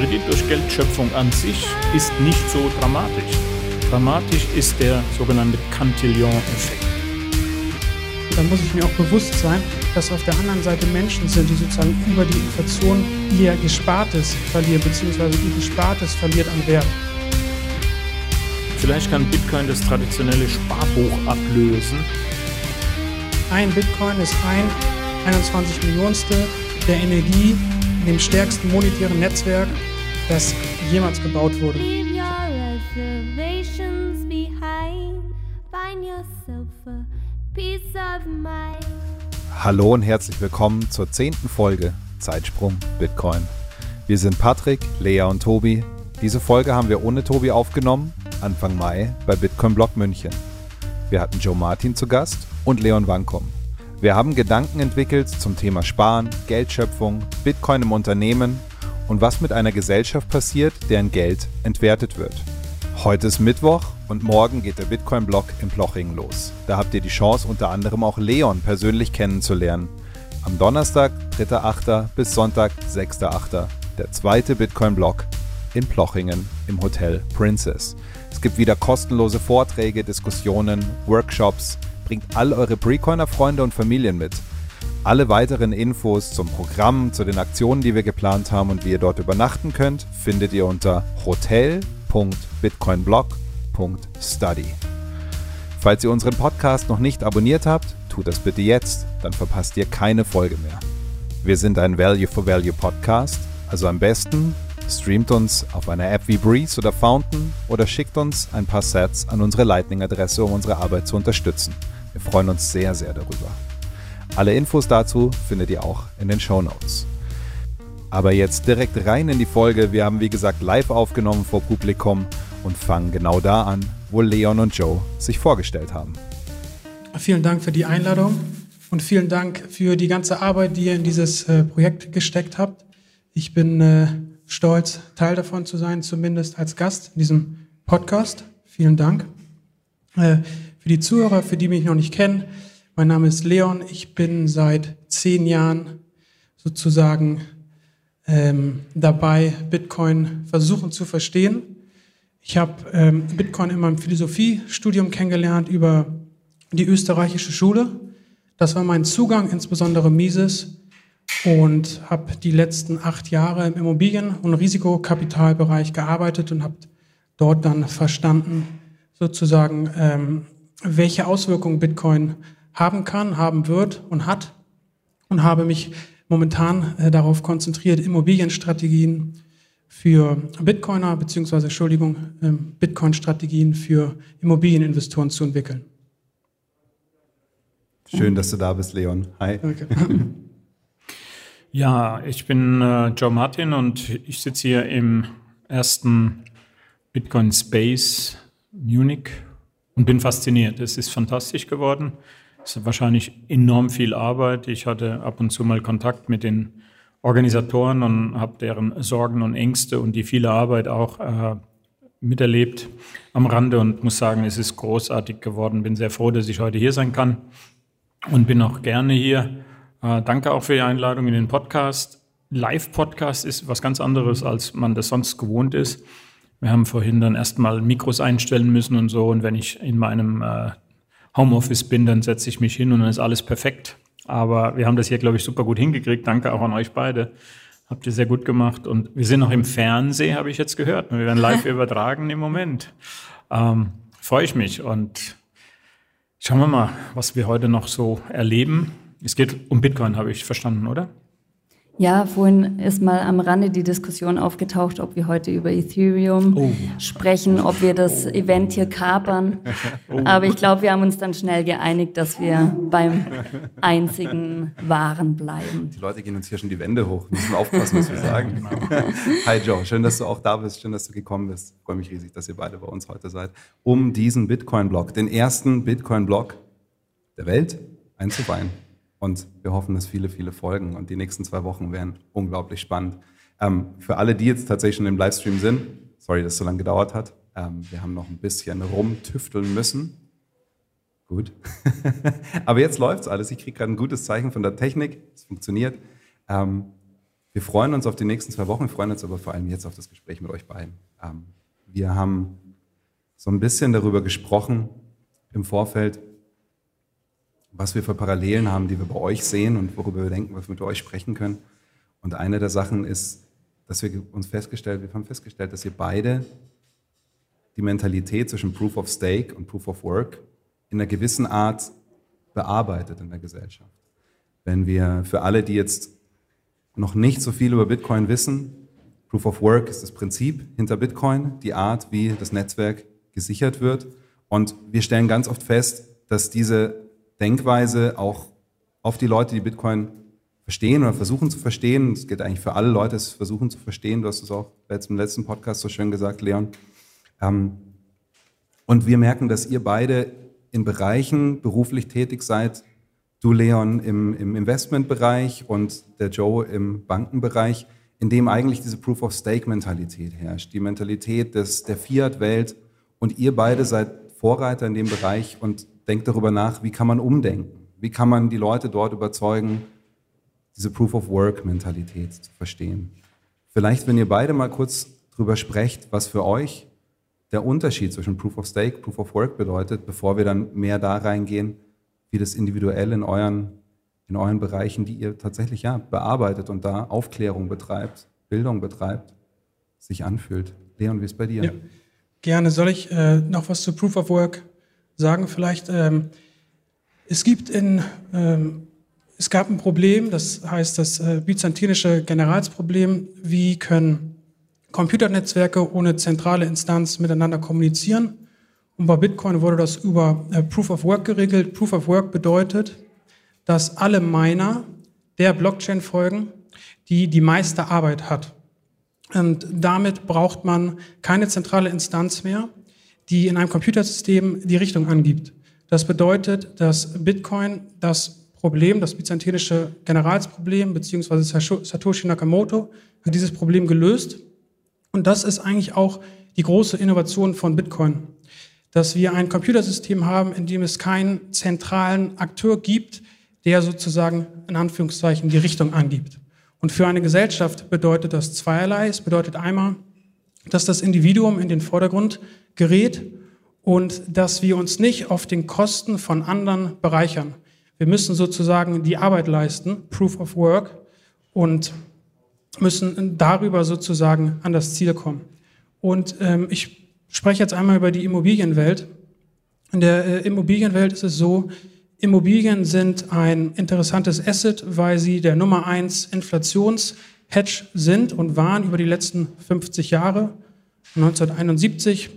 Kredit durch Geldschöpfung an sich ist nicht so dramatisch. Dramatisch ist der sogenannte Cantillon-Effekt. Dann muss ich mir auch bewusst sein, dass auf der anderen Seite Menschen sind, die sozusagen über die Inflation ihr Gespartes verlieren, beziehungsweise ihr Gespartes verliert an Wert. Vielleicht kann Bitcoin das traditionelle Sparbuch ablösen. Ein Bitcoin ist ein 21 Millionstel der Energie in dem stärksten monetären Netzwerk, das jemals gebaut wurde. Hallo und herzlich willkommen zur zehnten Folge Zeitsprung Bitcoin. Wir sind Patrick, Lea und Tobi. Diese Folge haben wir ohne Tobi aufgenommen, Anfang Mai bei Bitcoin Block München. Wir hatten Joe Martin zu Gast und Leon Wankom. Wir haben Gedanken entwickelt zum Thema Sparen, Geldschöpfung, Bitcoin im Unternehmen und was mit einer Gesellschaft passiert, deren Geld entwertet wird. Heute ist Mittwoch und morgen geht der Bitcoin-Block in Plochingen los. Da habt ihr die Chance, unter anderem auch Leon persönlich kennenzulernen. Am Donnerstag, 3.8. bis Sonntag, 6.8. der zweite Bitcoin-Block in Plochingen im Hotel Princess. Es gibt wieder kostenlose Vorträge, Diskussionen, Workshops, Bringt all eure Precoiner-Freunde und Familien mit. Alle weiteren Infos zum Programm, zu den Aktionen, die wir geplant haben und wie ihr dort übernachten könnt, findet ihr unter hotel.bitcoinblog.study. Falls ihr unseren Podcast noch nicht abonniert habt, tut das bitte jetzt, dann verpasst ihr keine Folge mehr. Wir sind ein Value for Value Podcast, also am besten streamt uns auf einer App wie Breeze oder Fountain oder schickt uns ein paar Sets an unsere Lightning-Adresse, um unsere Arbeit zu unterstützen. Wir freuen uns sehr, sehr darüber. Alle Infos dazu findet ihr auch in den Show Notes. Aber jetzt direkt rein in die Folge. Wir haben wie gesagt live aufgenommen vor Publikum und fangen genau da an, wo Leon und Joe sich vorgestellt haben. Vielen Dank für die Einladung und vielen Dank für die ganze Arbeit, die ihr in dieses äh, Projekt gesteckt habt. Ich bin äh, stolz, Teil davon zu sein, zumindest als Gast in diesem Podcast. Vielen Dank. Äh, für die Zuhörer, für die mich noch nicht kennen, mein Name ist Leon. Ich bin seit zehn Jahren sozusagen ähm, dabei, Bitcoin versuchen zu verstehen. Ich habe ähm, Bitcoin in meinem Philosophiestudium kennengelernt über die österreichische Schule. Das war mein Zugang, insbesondere Mises, und habe die letzten acht Jahre im Immobilien- und Risikokapitalbereich gearbeitet und habe dort dann verstanden, sozusagen, ähm, welche Auswirkungen Bitcoin haben kann, haben wird und hat und habe mich momentan äh, darauf konzentriert, Immobilienstrategien für Bitcoiner beziehungsweise Entschuldigung, äh, Bitcoin-Strategien für Immobilieninvestoren zu entwickeln. Schön, dass du da bist, Leon. Hi. Danke. Ja, ich bin äh, Joe Martin und ich sitze hier im ersten Bitcoin Space Munich und bin fasziniert. Es ist fantastisch geworden. Es ist wahrscheinlich enorm viel Arbeit. Ich hatte ab und zu mal Kontakt mit den Organisatoren und habe deren Sorgen und Ängste und die viele Arbeit auch äh, miterlebt am Rande und muss sagen, es ist großartig geworden. Bin sehr froh, dass ich heute hier sein kann und bin auch gerne hier. Äh, danke auch für die Einladung in den Podcast. Live-Podcast ist was ganz anderes, als man das sonst gewohnt ist. Wir haben vorhin dann erstmal Mikros einstellen müssen und so. Und wenn ich in meinem äh, Homeoffice bin, dann setze ich mich hin und dann ist alles perfekt. Aber wir haben das hier, glaube ich, super gut hingekriegt. Danke auch an euch beide. Habt ihr sehr gut gemacht. Und wir sind noch im Fernsehen, habe ich jetzt gehört. Wir werden live übertragen im Moment. Ähm, Freue ich mich. Und schauen wir mal, was wir heute noch so erleben. Es geht um Bitcoin, habe ich verstanden, oder? Ja, vorhin ist mal am Rande die Diskussion aufgetaucht, ob wir heute über Ethereum oh. sprechen, ob wir das Event hier kapern. Oh. Aber ich glaube, wir haben uns dann schnell geeinigt, dass wir beim einzigen Wahren bleiben. Die Leute gehen uns hier schon die Wände hoch. Wir müssen aufpassen, was wir sagen. Genau. Hi Joe, schön, dass du auch da bist. Schön, dass du gekommen bist. Ich freue mich riesig, dass ihr beide bei uns heute seid. Um diesen Bitcoin-Block, den ersten Bitcoin-Block der Welt einzuweihen. Und wir hoffen, dass viele, viele folgen. Und die nächsten zwei Wochen werden unglaublich spannend. Ähm, für alle, die jetzt tatsächlich schon im Livestream sind, sorry, dass es so lange gedauert hat. Ähm, wir haben noch ein bisschen rumtüfteln müssen. Gut. Aber jetzt läuft's alles. Ich kriege gerade ein gutes Zeichen von der Technik. Es funktioniert. Ähm, Wir freuen uns auf die nächsten zwei Wochen, wir freuen uns aber vor allem jetzt auf das Gespräch mit euch beiden. Ähm, wir haben so ein bisschen darüber gesprochen im Vorfeld, was wir für Parallelen haben, die wir bei euch sehen und worüber wir denken, was wir mit euch sprechen können. Und eine der Sachen ist, dass wir uns festgestellt, wir haben festgestellt, dass ihr beide die Mentalität zwischen Proof of Stake und Proof of Work in einer gewissen Art bearbeitet in der Gesellschaft. Wenn wir für alle, die jetzt noch nicht so viel über Bitcoin wissen, Proof of Work ist das Prinzip hinter Bitcoin, die Art, wie das Netzwerk gesichert wird. Und wir stellen ganz oft fest, dass diese Denkweise auch auf die Leute, die Bitcoin verstehen oder versuchen zu verstehen, es gilt eigentlich für alle Leute, es versuchen zu verstehen, du hast es auch im letzten Podcast so schön gesagt, Leon. Ähm, und wir merken, dass ihr beide in Bereichen beruflich tätig seid, du Leon im, im Investmentbereich und der Joe im Bankenbereich, in dem eigentlich diese Proof-of-Stake-Mentalität herrscht, die Mentalität des, der Fiat-Welt. Und ihr beide seid Vorreiter in dem Bereich und denkt darüber nach, wie kann man umdenken? Wie kann man die Leute dort überzeugen, diese Proof-of-Work-Mentalität zu verstehen? Vielleicht, wenn ihr beide mal kurz drüber sprecht, was für euch der Unterschied zwischen Proof of Stake, Proof of Work bedeutet, bevor wir dann mehr da reingehen, wie das individuell in euren, in euren Bereichen, die ihr tatsächlich ja, bearbeitet und da Aufklärung betreibt, Bildung betreibt, sich anfühlt. Leon, wie ist bei dir? Ja, gerne. Soll ich äh, noch was zu Proof of Work sagen vielleicht, ähm, es gibt in, ähm, es gab ein Problem, das heißt das äh, byzantinische Generalsproblem, wie können Computernetzwerke ohne zentrale Instanz miteinander kommunizieren. Und bei Bitcoin wurde das über äh, Proof of Work geregelt. Proof of Work bedeutet, dass alle Miner der Blockchain folgen, die die meiste Arbeit hat. Und damit braucht man keine zentrale Instanz mehr, die in einem Computersystem die Richtung angibt. Das bedeutet, dass Bitcoin das Problem, das byzantinische Generalsproblem, beziehungsweise Satoshi Nakamoto hat dieses Problem gelöst. Und das ist eigentlich auch die große Innovation von Bitcoin, dass wir ein Computersystem haben, in dem es keinen zentralen Akteur gibt, der sozusagen in Anführungszeichen die Richtung angibt. Und für eine Gesellschaft bedeutet das zweierlei. Es bedeutet einmal, dass das Individuum in den Vordergrund gerät und dass wir uns nicht auf den Kosten von anderen bereichern. Wir müssen sozusagen die Arbeit leisten, Proof of Work, und müssen darüber sozusagen an das Ziel kommen. Und ähm, ich spreche jetzt einmal über die Immobilienwelt. In der äh, Immobilienwelt ist es so, Immobilien sind ein interessantes Asset, weil sie der Nummer eins Inflationshedge sind und waren über die letzten 50 Jahre. 1971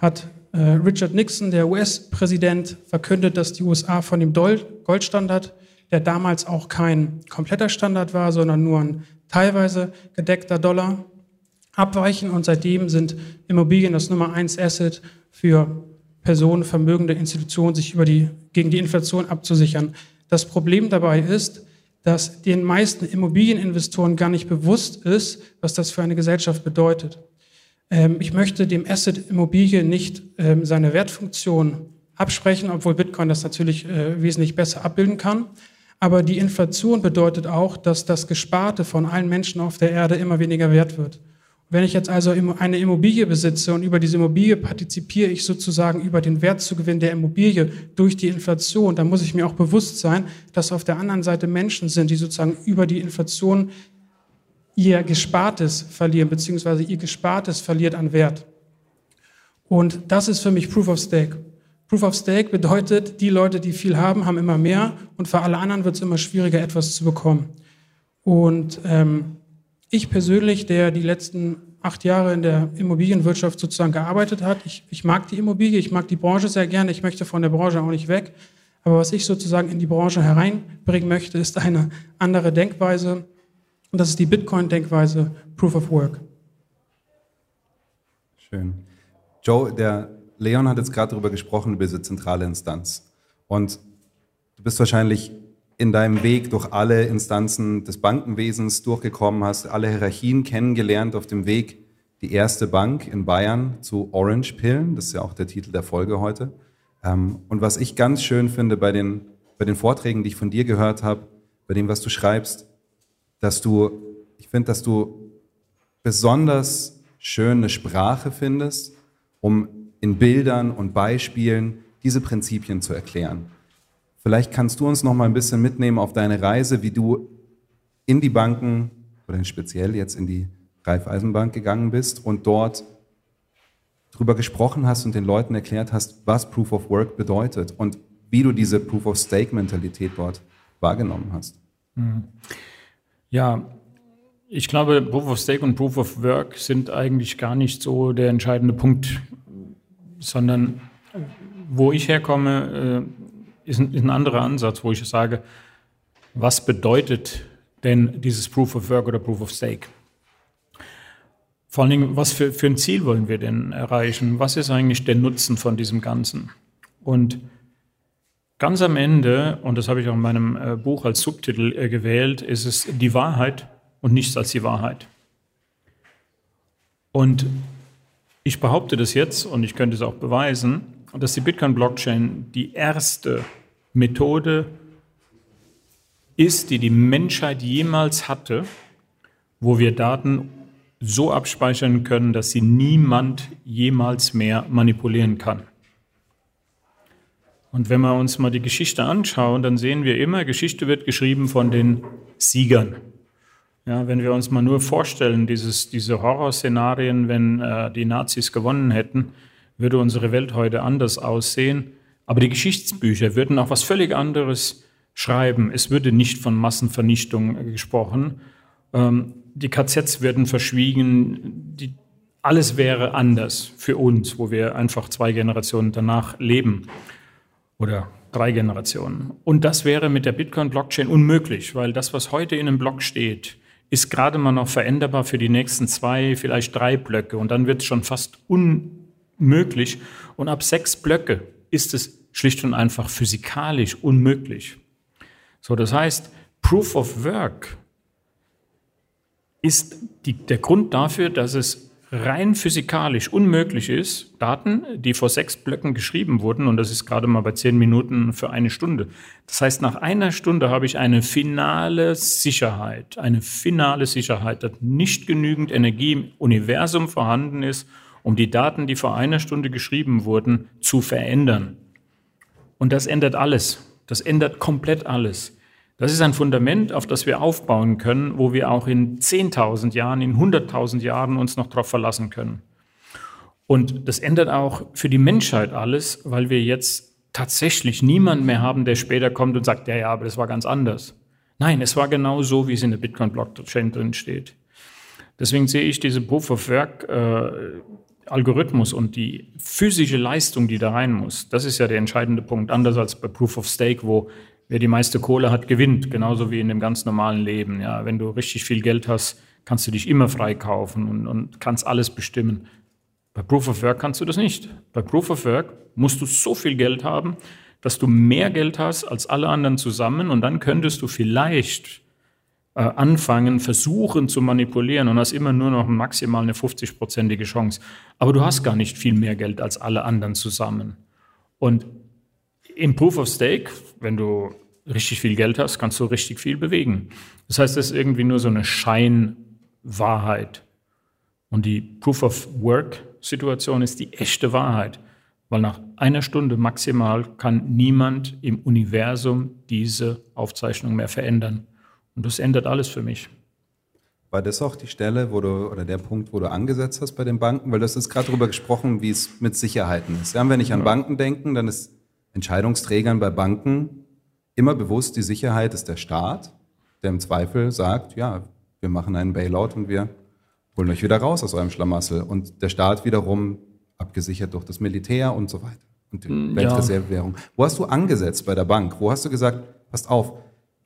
hat äh, Richard Nixon, der US-Präsident, verkündet, dass die USA von dem Goldstandard, der damals auch kein kompletter Standard war, sondern nur ein teilweise gedeckter Dollar, abweichen. Und seitdem sind Immobilien das Nummer eins Asset für Personen, vermögende Institutionen, sich über die, gegen die Inflation abzusichern. Das Problem dabei ist, dass den meisten Immobilieninvestoren gar nicht bewusst ist, was das für eine Gesellschaft bedeutet. Ähm, ich möchte dem Asset Immobilie nicht ähm, seine Wertfunktion absprechen, obwohl Bitcoin das natürlich äh, wesentlich besser abbilden kann. Aber die Inflation bedeutet auch, dass das Gesparte von allen Menschen auf der Erde immer weniger wert wird. Wenn ich jetzt also eine Immobilie besitze und über diese Immobilie partizipiere ich sozusagen über den Wertzugewinn der Immobilie durch die Inflation, dann muss ich mir auch bewusst sein, dass auf der anderen Seite Menschen sind, die sozusagen über die Inflation ihr Gespartes verlieren, beziehungsweise ihr Gespartes verliert an Wert. Und das ist für mich Proof of Stake. Proof of Stake bedeutet, die Leute, die viel haben, haben immer mehr und für alle anderen wird es immer schwieriger, etwas zu bekommen. Und ähm, ich persönlich, der die letzten acht Jahre in der Immobilienwirtschaft sozusagen gearbeitet hat, ich, ich mag die Immobilie, ich mag die Branche sehr gerne, ich möchte von der Branche auch nicht weg. Aber was ich sozusagen in die Branche hereinbringen möchte, ist eine andere Denkweise, und das ist die Bitcoin-Denkweise Proof of Work. Schön. Joe, der Leon hat jetzt gerade darüber gesprochen, über diese zentrale Instanz. Und du bist wahrscheinlich in deinem Weg durch alle Instanzen des Bankenwesens durchgekommen, hast alle Hierarchien kennengelernt auf dem Weg, die erste Bank in Bayern zu Orange Pillen. Das ist ja auch der Titel der Folge heute. Ähm, und was ich ganz schön finde bei den, bei den Vorträgen, die ich von dir gehört habe, bei dem, was du schreibst, dass du ich finde, dass du besonders schön eine Sprache findest, um in Bildern und Beispielen diese Prinzipien zu erklären. Vielleicht kannst du uns noch mal ein bisschen mitnehmen auf deine Reise, wie du in die Banken oder speziell jetzt in die Raiffeisenbank gegangen bist und dort drüber gesprochen hast und den Leuten erklärt hast, was Proof of Work bedeutet und wie du diese Proof of Stake Mentalität dort wahrgenommen hast. Mhm. Ja, ich glaube, Proof of Stake und Proof of Work sind eigentlich gar nicht so der entscheidende Punkt, sondern wo ich herkomme, äh, ist ein, anderer Ansatz, wo ich sage, was bedeutet denn dieses Proof of Work oder Proof of Stake? Vor allen Dingen, was für, für ein Ziel wollen wir denn erreichen? Was ist eigentlich der Nutzen von diesem Ganzen? Und ganz am Ende, und das habe ich auch in meinem äh, Buch als Subtitel äh, gewählt, ist es die Wahrheit und nichts als die Wahrheit. Und ich behaupte das jetzt, und ich könnte es auch beweisen, dass die Bitcoin-Blockchain die erste Methode ist, die die Menschheit jemals hatte, wo wir Daten so abspeichern können, dass sie niemand jemals mehr manipulieren kann. Und wenn wir uns mal die Geschichte anschauen, dann sehen wir immer, Geschichte wird geschrieben von den Siegern. Ja, wenn wir uns mal nur vorstellen, dieses, diese Horrorszenarien, wenn äh, die Nazis gewonnen hätten, würde unsere Welt heute anders aussehen. Aber die Geschichtsbücher würden auch was völlig anderes schreiben. Es würde nicht von Massenvernichtung gesprochen. Ähm, die KZs werden verschwiegen, die, alles wäre anders für uns, wo wir einfach zwei Generationen danach leben oder drei Generationen. Und das wäre mit der Bitcoin-Blockchain unmöglich, weil das, was heute in einem Block steht, ist gerade mal noch veränderbar für die nächsten zwei, vielleicht drei Blöcke. Und dann wird es schon fast unmöglich. Und ab sechs Blöcke ist es schlicht und einfach physikalisch unmöglich. So, das heißt, Proof of Work ist die, der Grund dafür, dass es rein physikalisch unmöglich ist, Daten, die vor sechs Blöcken geschrieben wurden, und das ist gerade mal bei zehn Minuten für eine Stunde. Das heißt, nach einer Stunde habe ich eine finale Sicherheit, eine finale Sicherheit, dass nicht genügend Energie im Universum vorhanden ist, um die Daten, die vor einer Stunde geschrieben wurden, zu verändern. Und das ändert alles. Das ändert komplett alles. Das ist ein Fundament, auf das wir aufbauen können, wo wir auch in 10.000 Jahren, in 100.000 Jahren uns noch darauf verlassen können. Und das ändert auch für die Menschheit alles, weil wir jetzt tatsächlich niemanden mehr haben, der später kommt und sagt, ja, ja, aber das war ganz anders. Nein, es war genau so, wie es in der Bitcoin-Blockchain drin steht. Deswegen sehe ich diese Proof of Work äh, Algorithmus und die physische Leistung, die da rein muss, das ist ja der entscheidende Punkt. Anders als bei Proof of Stake, wo wer die meiste Kohle hat, gewinnt, genauso wie in dem ganz normalen Leben. Ja, wenn du richtig viel Geld hast, kannst du dich immer freikaufen und, und kannst alles bestimmen. Bei Proof of Work kannst du das nicht. Bei Proof of Work musst du so viel Geld haben, dass du mehr Geld hast als alle anderen zusammen und dann könntest du vielleicht äh, anfangen, versuchen zu manipulieren und hast immer nur noch maximal eine 50-prozentige Chance. Aber du hast gar nicht viel mehr Geld als alle anderen zusammen. Und im Proof of Stake, wenn du richtig viel Geld hast, kannst du richtig viel bewegen. Das heißt, das ist irgendwie nur so eine Scheinwahrheit. Und die Proof of Work Situation ist die echte Wahrheit, weil nach einer Stunde maximal kann niemand im Universum diese Aufzeichnung mehr verändern. Und das ändert alles für mich. War das auch die Stelle, wo du, oder der Punkt, wo du angesetzt hast bei den Banken? Weil du hast gerade darüber gesprochen, wie es mit Sicherheiten ist. Ja, wenn ich an Banken denke, dann ist Entscheidungsträgern bei Banken immer bewusst, die Sicherheit ist der Staat, der im Zweifel sagt, ja, wir machen einen Bailout und wir holen euch wieder raus aus eurem Schlamassel. Und der Staat wiederum abgesichert durch das Militär und so weiter. Und die hm, Weltreservewährung. Ja. Wo hast du angesetzt bei der Bank? Wo hast du gesagt, passt auf,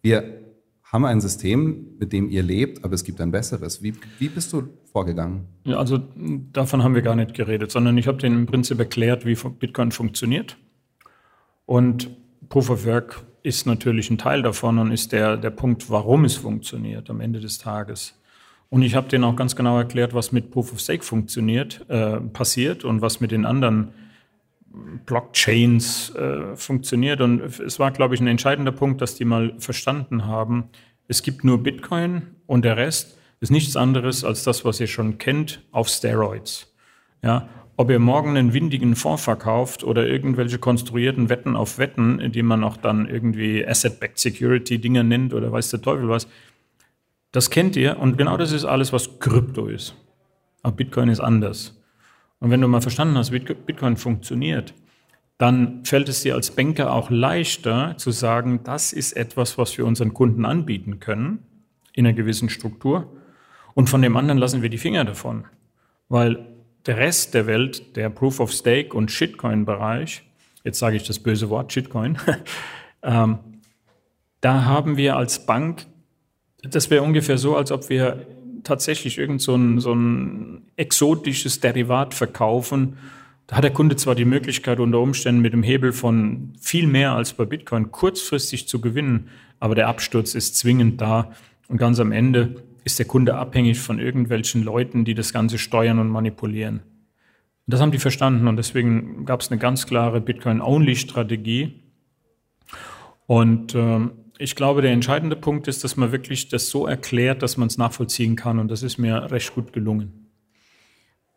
wir haben ein System, mit dem ihr lebt, aber es gibt ein besseres. Wie, wie bist du vorgegangen? Ja, also davon haben wir gar nicht geredet, sondern ich habe denen im Prinzip erklärt, wie Bitcoin funktioniert. Und Proof of Work ist natürlich ein Teil davon und ist der, der Punkt, warum es funktioniert am Ende des Tages. Und ich habe denen auch ganz genau erklärt, was mit Proof of Stake funktioniert, äh, passiert und was mit den anderen Blockchains äh, funktioniert. Und es war, glaube ich, ein entscheidender Punkt, dass die mal verstanden haben, es gibt nur Bitcoin und der Rest ist nichts anderes als das, was ihr schon kennt, auf Steroids. Ja, ob ihr morgen einen windigen Fonds verkauft oder irgendwelche konstruierten Wetten auf Wetten, die man auch dann irgendwie Asset-Backed Security-Dinger nennt oder weiß der Teufel was, das kennt ihr und genau das ist alles, was Krypto ist. Aber Bitcoin ist anders. Und wenn du mal verstanden hast, wie Bitcoin funktioniert, dann fällt es dir als Banker auch leichter zu sagen, das ist etwas, was wir unseren Kunden anbieten können in einer gewissen Struktur. Und von dem anderen lassen wir die Finger davon. Weil der Rest der Welt, der Proof of Stake und Shitcoin-Bereich, jetzt sage ich das böse Wort Shitcoin, ähm, da haben wir als Bank, das wäre ungefähr so, als ob wir tatsächlich irgend so ein, so ein exotisches Derivat verkaufen. Da hat der Kunde zwar die Möglichkeit, unter Umständen mit dem Hebel von viel mehr als bei Bitcoin kurzfristig zu gewinnen, aber der Absturz ist zwingend da. Und ganz am Ende ist der Kunde abhängig von irgendwelchen Leuten, die das Ganze steuern und manipulieren. Und das haben die verstanden und deswegen gab es eine ganz klare Bitcoin-Only-Strategie. Und äh, ich glaube, der entscheidende Punkt ist, dass man wirklich das so erklärt, dass man es nachvollziehen kann und das ist mir recht gut gelungen.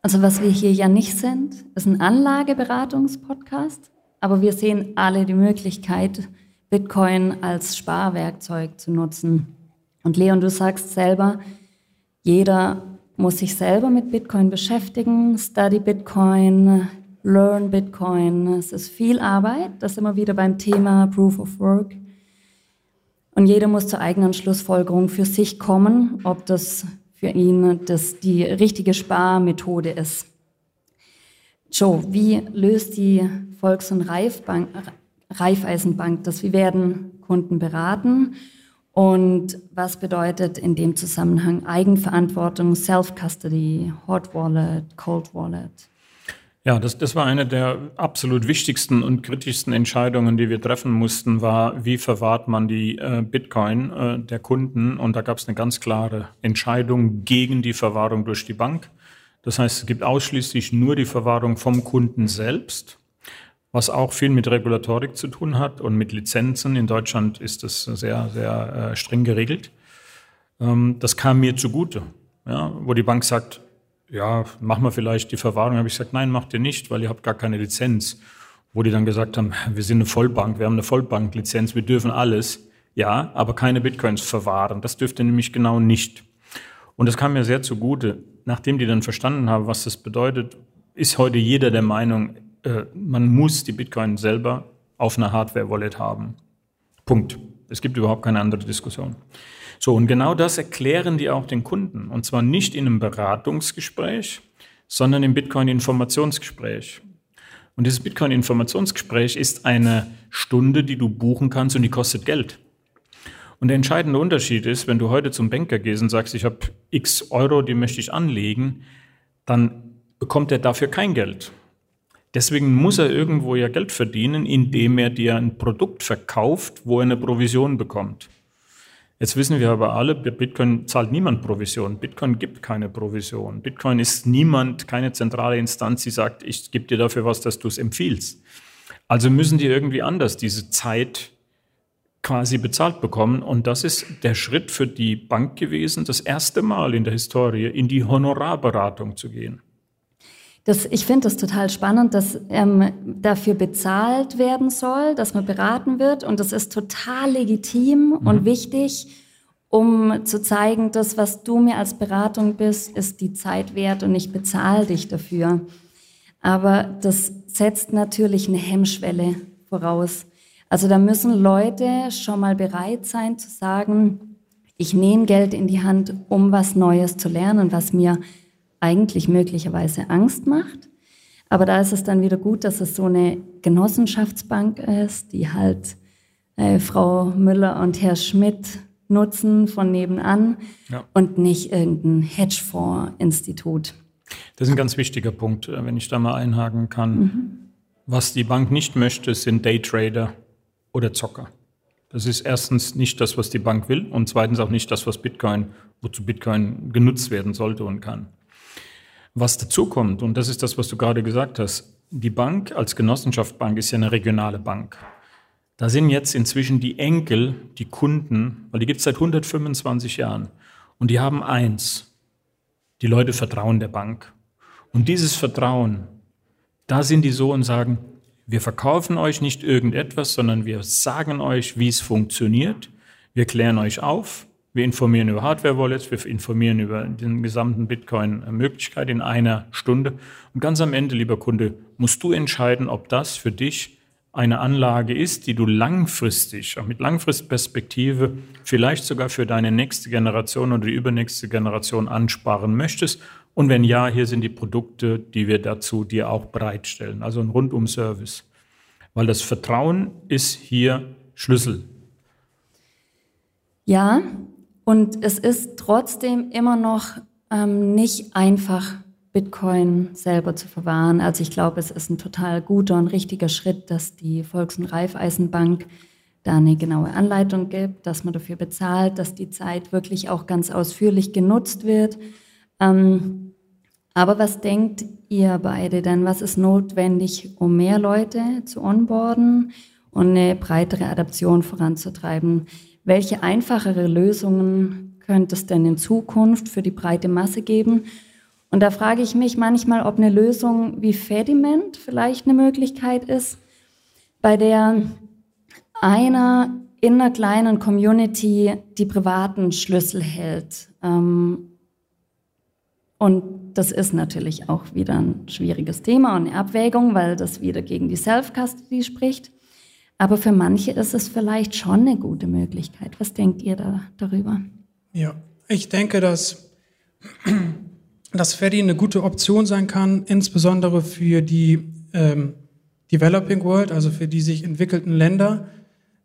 Also was wir hier ja nicht sind, ist ein Anlageberatungspodcast, aber wir sehen alle die Möglichkeit, Bitcoin als Sparwerkzeug zu nutzen. Und Leon, du sagst selber, jeder muss sich selber mit Bitcoin beschäftigen, study Bitcoin, learn Bitcoin. Es ist viel Arbeit, das immer wieder beim Thema Proof of Work. Und jeder muss zur eigenen Schlussfolgerung für sich kommen, ob das für ihn das die richtige Sparmethode ist. Joe, wie löst die Volks- und Reifbank, Raiffeisenbank das? Wie werden Kunden beraten? Und was bedeutet in dem Zusammenhang Eigenverantwortung, Self-Custody, Hot Wallet, Cold Wallet? Ja, das, das war eine der absolut wichtigsten und kritischsten Entscheidungen, die wir treffen mussten, war, wie verwahrt man die äh, Bitcoin äh, der Kunden? Und da gab es eine ganz klare Entscheidung gegen die Verwahrung durch die Bank. Das heißt, es gibt ausschließlich nur die Verwahrung vom Kunden selbst was auch viel mit Regulatorik zu tun hat und mit Lizenzen. In Deutschland ist das sehr, sehr äh, streng geregelt. Ähm, das kam mir zugute, ja, wo die Bank sagt, ja, machen wir vielleicht die Verwahrung. Habe ich gesagt, nein, macht ihr nicht, weil ihr habt gar keine Lizenz. Wo die dann gesagt haben, wir sind eine Vollbank, wir haben eine Vollbanklizenz, wir dürfen alles. Ja, aber keine Bitcoins verwahren. Das dürft ihr nämlich genau nicht. Und das kam mir sehr zugute. Nachdem die dann verstanden haben, was das bedeutet, ist heute jeder der Meinung, äh, man muss die Bitcoin selber auf einer Hardware-Wallet haben. Punkt. Es gibt überhaupt keine andere Diskussion. So, und genau das erklären die auch den Kunden. Und zwar nicht in einem Beratungsgespräch, sondern im Bitcoin-Informationsgespräch. Und dieses Bitcoin-Informationsgespräch ist eine Stunde, die du buchen kannst und die kostet Geld. Und der entscheidende Unterschied ist, wenn du heute zum Banker gehst und sagst, ich habe x Euro, die möchte ich anlegen, dann bekommt er dafür kein Geld. Deswegen muss er irgendwo ja Geld verdienen, indem er dir ein Produkt verkauft, wo er eine Provision bekommt. Jetzt wissen wir aber alle, Bitcoin zahlt niemand Provision. Bitcoin gibt keine Provision. Bitcoin ist niemand, keine zentrale Instanz, die sagt, ich gebe dir dafür was, dass du es empfiehlst. Also müssen die irgendwie anders diese Zeit quasi bezahlt bekommen. Und das ist der Schritt für die Bank gewesen, das erste Mal in der Historie in die Honorarberatung zu gehen. Das, ich finde das total spannend, dass ähm, dafür bezahlt werden soll, dass man beraten wird. Und das ist total legitim mhm. und wichtig, um zu zeigen, dass was du mir als Beratung bist, ist die Zeit wert und ich bezahle dich dafür. Aber das setzt natürlich eine Hemmschwelle voraus. Also da müssen Leute schon mal bereit sein zu sagen, ich nehme Geld in die Hand, um was Neues zu lernen, was mir eigentlich möglicherweise Angst macht. Aber da ist es dann wieder gut, dass es so eine Genossenschaftsbank ist, die halt äh, Frau Müller und Herr Schmidt nutzen von nebenan ja. und nicht irgendein Hedgefonds-Institut. Das ist ein ganz wichtiger Punkt, äh, wenn ich da mal einhaken kann. Mhm. Was die Bank nicht möchte, sind Daytrader oder Zocker. Das ist erstens nicht das, was die Bank will und zweitens auch nicht das, was Bitcoin, wozu Bitcoin genutzt werden sollte und kann. Was dazu kommt, und das ist das, was du gerade gesagt hast, die Bank als Genossenschaftsbank ist ja eine regionale Bank. Da sind jetzt inzwischen die Enkel, die Kunden, weil die gibt es seit 125 Jahren. Und die haben eins, die Leute vertrauen der Bank. Und dieses Vertrauen, da sind die so und sagen, wir verkaufen euch nicht irgendetwas, sondern wir sagen euch, wie es funktioniert. Wir klären euch auf. Wir informieren über Hardware-Wallets, wir informieren über den gesamten Bitcoin-Möglichkeit in einer Stunde. Und ganz am Ende, lieber Kunde, musst du entscheiden, ob das für dich eine Anlage ist, die du langfristig, auch mit Langfristperspektive, vielleicht sogar für deine nächste Generation oder die übernächste Generation ansparen möchtest. Und wenn ja, hier sind die Produkte, die wir dazu dir auch bereitstellen. Also ein Rundum-Service. Weil das Vertrauen ist hier Schlüssel. Ja, und es ist trotzdem immer noch ähm, nicht einfach, Bitcoin selber zu verwahren. Also ich glaube, es ist ein total guter und richtiger Schritt, dass die Volks- und Raiffeisenbank da eine genaue Anleitung gibt, dass man dafür bezahlt, dass die Zeit wirklich auch ganz ausführlich genutzt wird. Ähm, aber was denkt ihr beide denn? Was ist notwendig, um mehr Leute zu onboarden und eine breitere Adaption voranzutreiben? Welche einfachere Lösungen könnte es denn in Zukunft für die breite Masse geben? Und da frage ich mich manchmal, ob eine Lösung wie Fediment vielleicht eine Möglichkeit ist, bei der einer in einer kleinen Community die privaten Schlüssel hält. Ähm, und das ist natürlich auch wieder ein schwieriges Thema und eine Abwägung, weil das wieder gegen die Self-Custody spricht. Aber für manche ist es vielleicht schon eine gute Möglichkeit. Was denkt ihr da, darüber? Ja, ich denke, dass dass Fedi eine gute Option sein kann, insbesondere für die ähm, Developing World, also für die sich entwickelten Länder.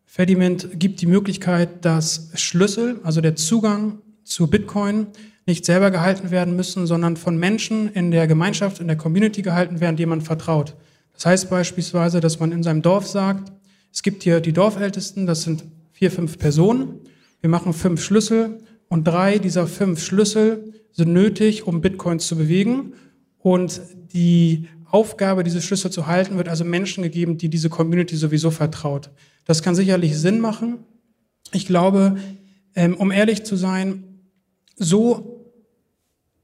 Fediment gibt die Möglichkeit, dass Schlüssel, also der Zugang zu Bitcoin, nicht selber gehalten werden müssen, sondern von Menschen in der Gemeinschaft, in der Community gehalten werden, denen man vertraut. Das heißt beispielsweise, dass man in seinem Dorf sagt, es gibt hier die Dorfältesten, das sind vier, fünf Personen. Wir machen fünf Schlüssel und drei dieser fünf Schlüssel sind nötig, um Bitcoins zu bewegen. Und die Aufgabe, diese Schlüssel zu halten, wird also Menschen gegeben, die diese Community sowieso vertraut. Das kann sicherlich Sinn machen. Ich glaube, ähm, um ehrlich zu sein, so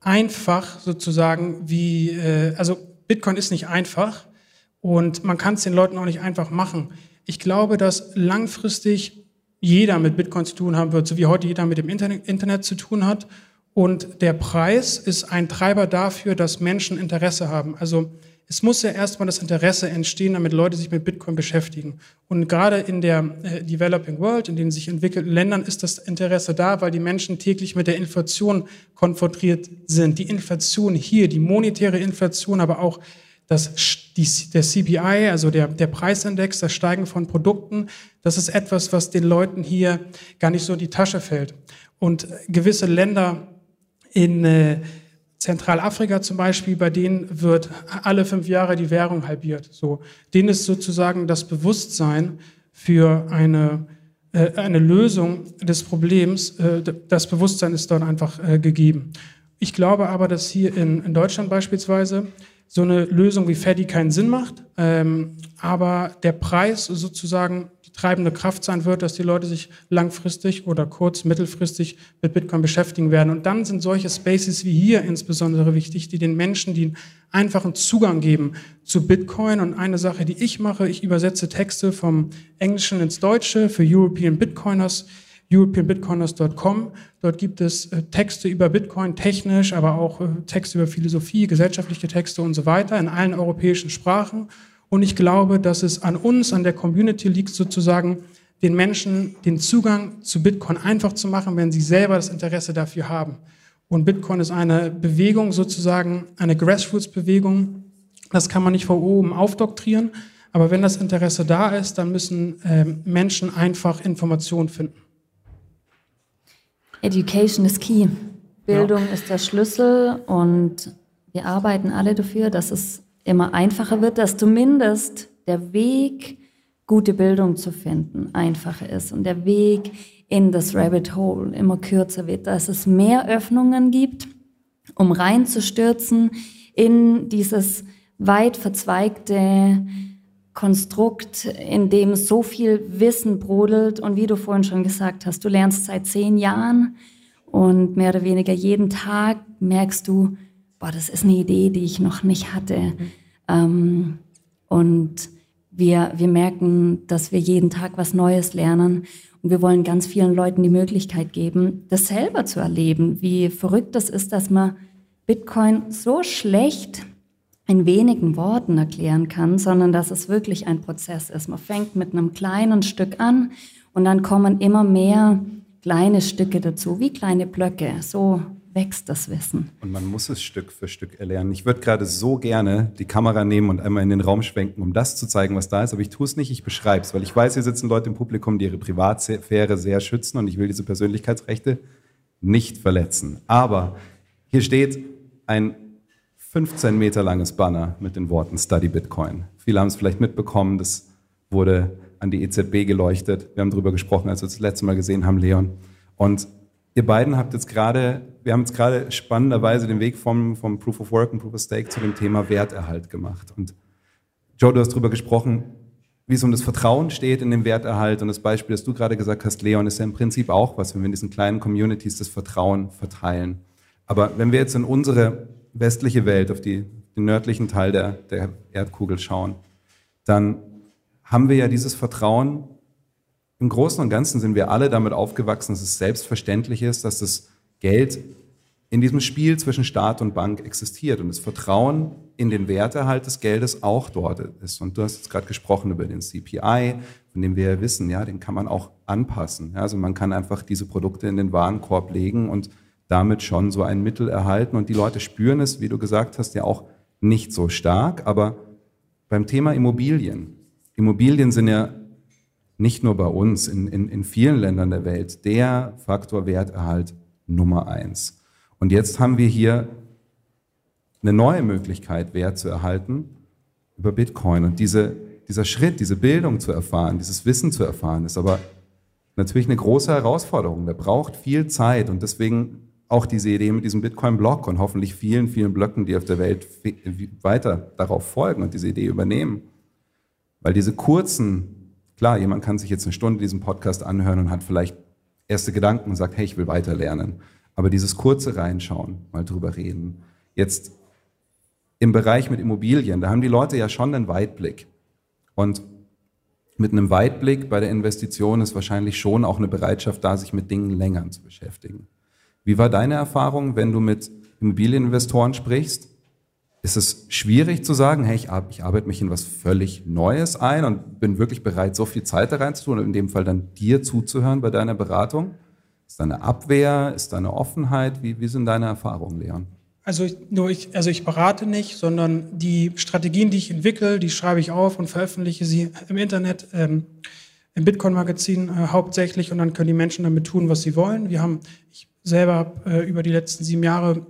einfach sozusagen wie, äh, also Bitcoin ist nicht einfach und man kann es den Leuten auch nicht einfach machen. Ich glaube, dass langfristig jeder mit Bitcoin zu tun haben wird, so wie heute jeder mit dem Internet zu tun hat. Und der Preis ist ein Treiber dafür, dass Menschen Interesse haben. Also es muss ja erstmal das Interesse entstehen, damit Leute sich mit Bitcoin beschäftigen. Und gerade in der äh, Developing World, in den sich entwickelten Ländern, ist das Interesse da, weil die Menschen täglich mit der Inflation konfrontiert sind. Die Inflation hier, die monetäre Inflation, aber auch das, die, der CPI, also der, der Preisindex, das Steigen von Produkten, das ist etwas, was den Leuten hier gar nicht so in die Tasche fällt. Und gewisse Länder in äh, Zentralafrika zum Beispiel, bei denen wird alle fünf Jahre die Währung halbiert. So, denen ist sozusagen das Bewusstsein für eine, äh, eine Lösung des Problems, äh, das Bewusstsein ist dort einfach äh, gegeben. Ich glaube aber, dass hier in, in Deutschland beispielsweise so eine Lösung wie Fedi keinen Sinn macht, ähm, aber der Preis sozusagen die treibende Kraft sein wird, dass die Leute sich langfristig oder kurz-, mittelfristig mit Bitcoin beschäftigen werden. Und dann sind solche Spaces wie hier insbesondere wichtig, die den Menschen den einfachen Zugang geben zu Bitcoin. Und eine Sache, die ich mache, ich übersetze Texte vom Englischen ins Deutsche für European Bitcoiners europeanbitcoiners.com. Dort gibt es äh, Texte über Bitcoin technisch, aber auch äh, Texte über Philosophie, gesellschaftliche Texte und so weiter in allen europäischen Sprachen. Und ich glaube, dass es an uns, an der Community liegt, sozusagen den Menschen den Zugang zu Bitcoin einfach zu machen, wenn sie selber das Interesse dafür haben. Und Bitcoin ist eine Bewegung, sozusagen eine Grassroots-Bewegung. Das kann man nicht von oben aufdoktrieren. Aber wenn das Interesse da ist, dann müssen äh, Menschen einfach Informationen finden. Education is key. Bildung ja. ist der Schlüssel und wir arbeiten alle dafür, dass es immer einfacher wird, dass zumindest der Weg, gute Bildung zu finden, einfacher ist und der Weg in das Rabbit Hole immer kürzer wird, dass es mehr Öffnungen gibt, um reinzustürzen in dieses weit verzweigte Konstrukt, in dem so viel Wissen brodelt und wie du vorhin schon gesagt hast, du lernst seit zehn Jahren Und mehr oder weniger jeden Tag merkst du, boah, das ist eine Idee, die ich noch nicht hatte. Mhm. Ähm, und wir, wir merken, dass wir jeden Tag was Neues lernen. Und wir wollen ganz vielen Leuten die Möglichkeit geben, das selber zu erleben, wie verrückt das ist, dass man Bitcoin so schlecht in wenigen Worten erklären kann, sondern dass es wirklich ein Prozess ist. Man fängt mit einem kleinen Stück an und dann kommen immer mehr kleine Stücke dazu, wie kleine Blöcke. So wächst das Wissen. Und man muss es Stück für Stück erlernen. Ich würde gerade so gerne die Kamera nehmen und einmal in den Raum schwenken, um das zu zeigen, was da ist, aber ich tue es nicht, ich beschreibe es, weil ich weiß, hier sitzen Leute im Publikum, die ihre Privatsphäre sehr schützen und ich will diese Persönlichkeitsrechte nicht verletzen. Aber hier steht ein 15 Meter langes Banner mit den Worten Study Bitcoin. Viele haben es vielleicht mitbekommen, das wurde an die EZB geleuchtet. Wir haben darüber gesprochen, als wir das letzte Mal gesehen haben, Leon. Und ihr beiden habt jetzt gerade, wir haben jetzt gerade spannenderweise den Weg vom, vom Proof of Work und Proof of Stake zu dem Thema Werterhalt gemacht. Und Joe, du hast darüber gesprochen, wie es um das Vertrauen steht in dem Werterhalt. Und das Beispiel, das du gerade gesagt hast, Leon, ist ja im Prinzip auch was, wenn wir in diesen kleinen Communities das Vertrauen verteilen. Aber wenn wir jetzt in unsere westliche Welt, auf die, den nördlichen Teil der, der Erdkugel schauen, dann haben wir ja dieses Vertrauen. Im Großen und Ganzen sind wir alle damit aufgewachsen, dass es selbstverständlich ist, dass das Geld in diesem Spiel zwischen Staat und Bank existiert und das Vertrauen in den Werterhalt des Geldes auch dort ist. Und du hast jetzt gerade gesprochen über den CPI, von dem wir ja wissen, ja, den kann man auch anpassen. Also man kann einfach diese Produkte in den Warenkorb legen und damit schon so ein Mittel erhalten. Und die Leute spüren es, wie du gesagt hast, ja auch nicht so stark. Aber beim Thema Immobilien, Immobilien sind ja nicht nur bei uns, in, in, in vielen Ländern der Welt der Faktor Werterhalt Nummer eins. Und jetzt haben wir hier eine neue Möglichkeit, Wert zu erhalten über Bitcoin. Und diese, dieser Schritt, diese Bildung zu erfahren, dieses Wissen zu erfahren, ist aber natürlich eine große Herausforderung. Der braucht viel Zeit und deswegen auch diese Idee mit diesem Bitcoin-Block und hoffentlich vielen, vielen Blöcken, die auf der Welt weiter darauf folgen und diese Idee übernehmen. Weil diese kurzen, klar, jemand kann sich jetzt eine Stunde diesen Podcast anhören und hat vielleicht erste Gedanken und sagt, hey, ich will weiter lernen. Aber dieses kurze Reinschauen, mal drüber reden. Jetzt im Bereich mit Immobilien, da haben die Leute ja schon einen Weitblick. Und mit einem Weitblick bei der Investition ist wahrscheinlich schon auch eine Bereitschaft da, sich mit Dingen länger zu beschäftigen. Wie war deine Erfahrung, wenn du mit Immobilieninvestoren sprichst? Ist es schwierig zu sagen, hey, ich, arbeite mich in was völlig Neues ein und bin wirklich bereit, so viel Zeit da reinzutun und in dem Fall dann dir zuzuhören bei deiner Beratung? Ist da eine Abwehr? Ist da eine Offenheit? Wie, wie sind deine Erfahrungen, Leon? Also ich, nur ich, also ich berate nicht, sondern die Strategien, die ich entwickle, die schreibe ich auf und veröffentliche sie im Internet, ähm, im Bitcoin-Magazin äh, hauptsächlich und dann können die Menschen damit tun, was sie wollen. Wir haben, ich selber äh, über die letzten sieben Jahre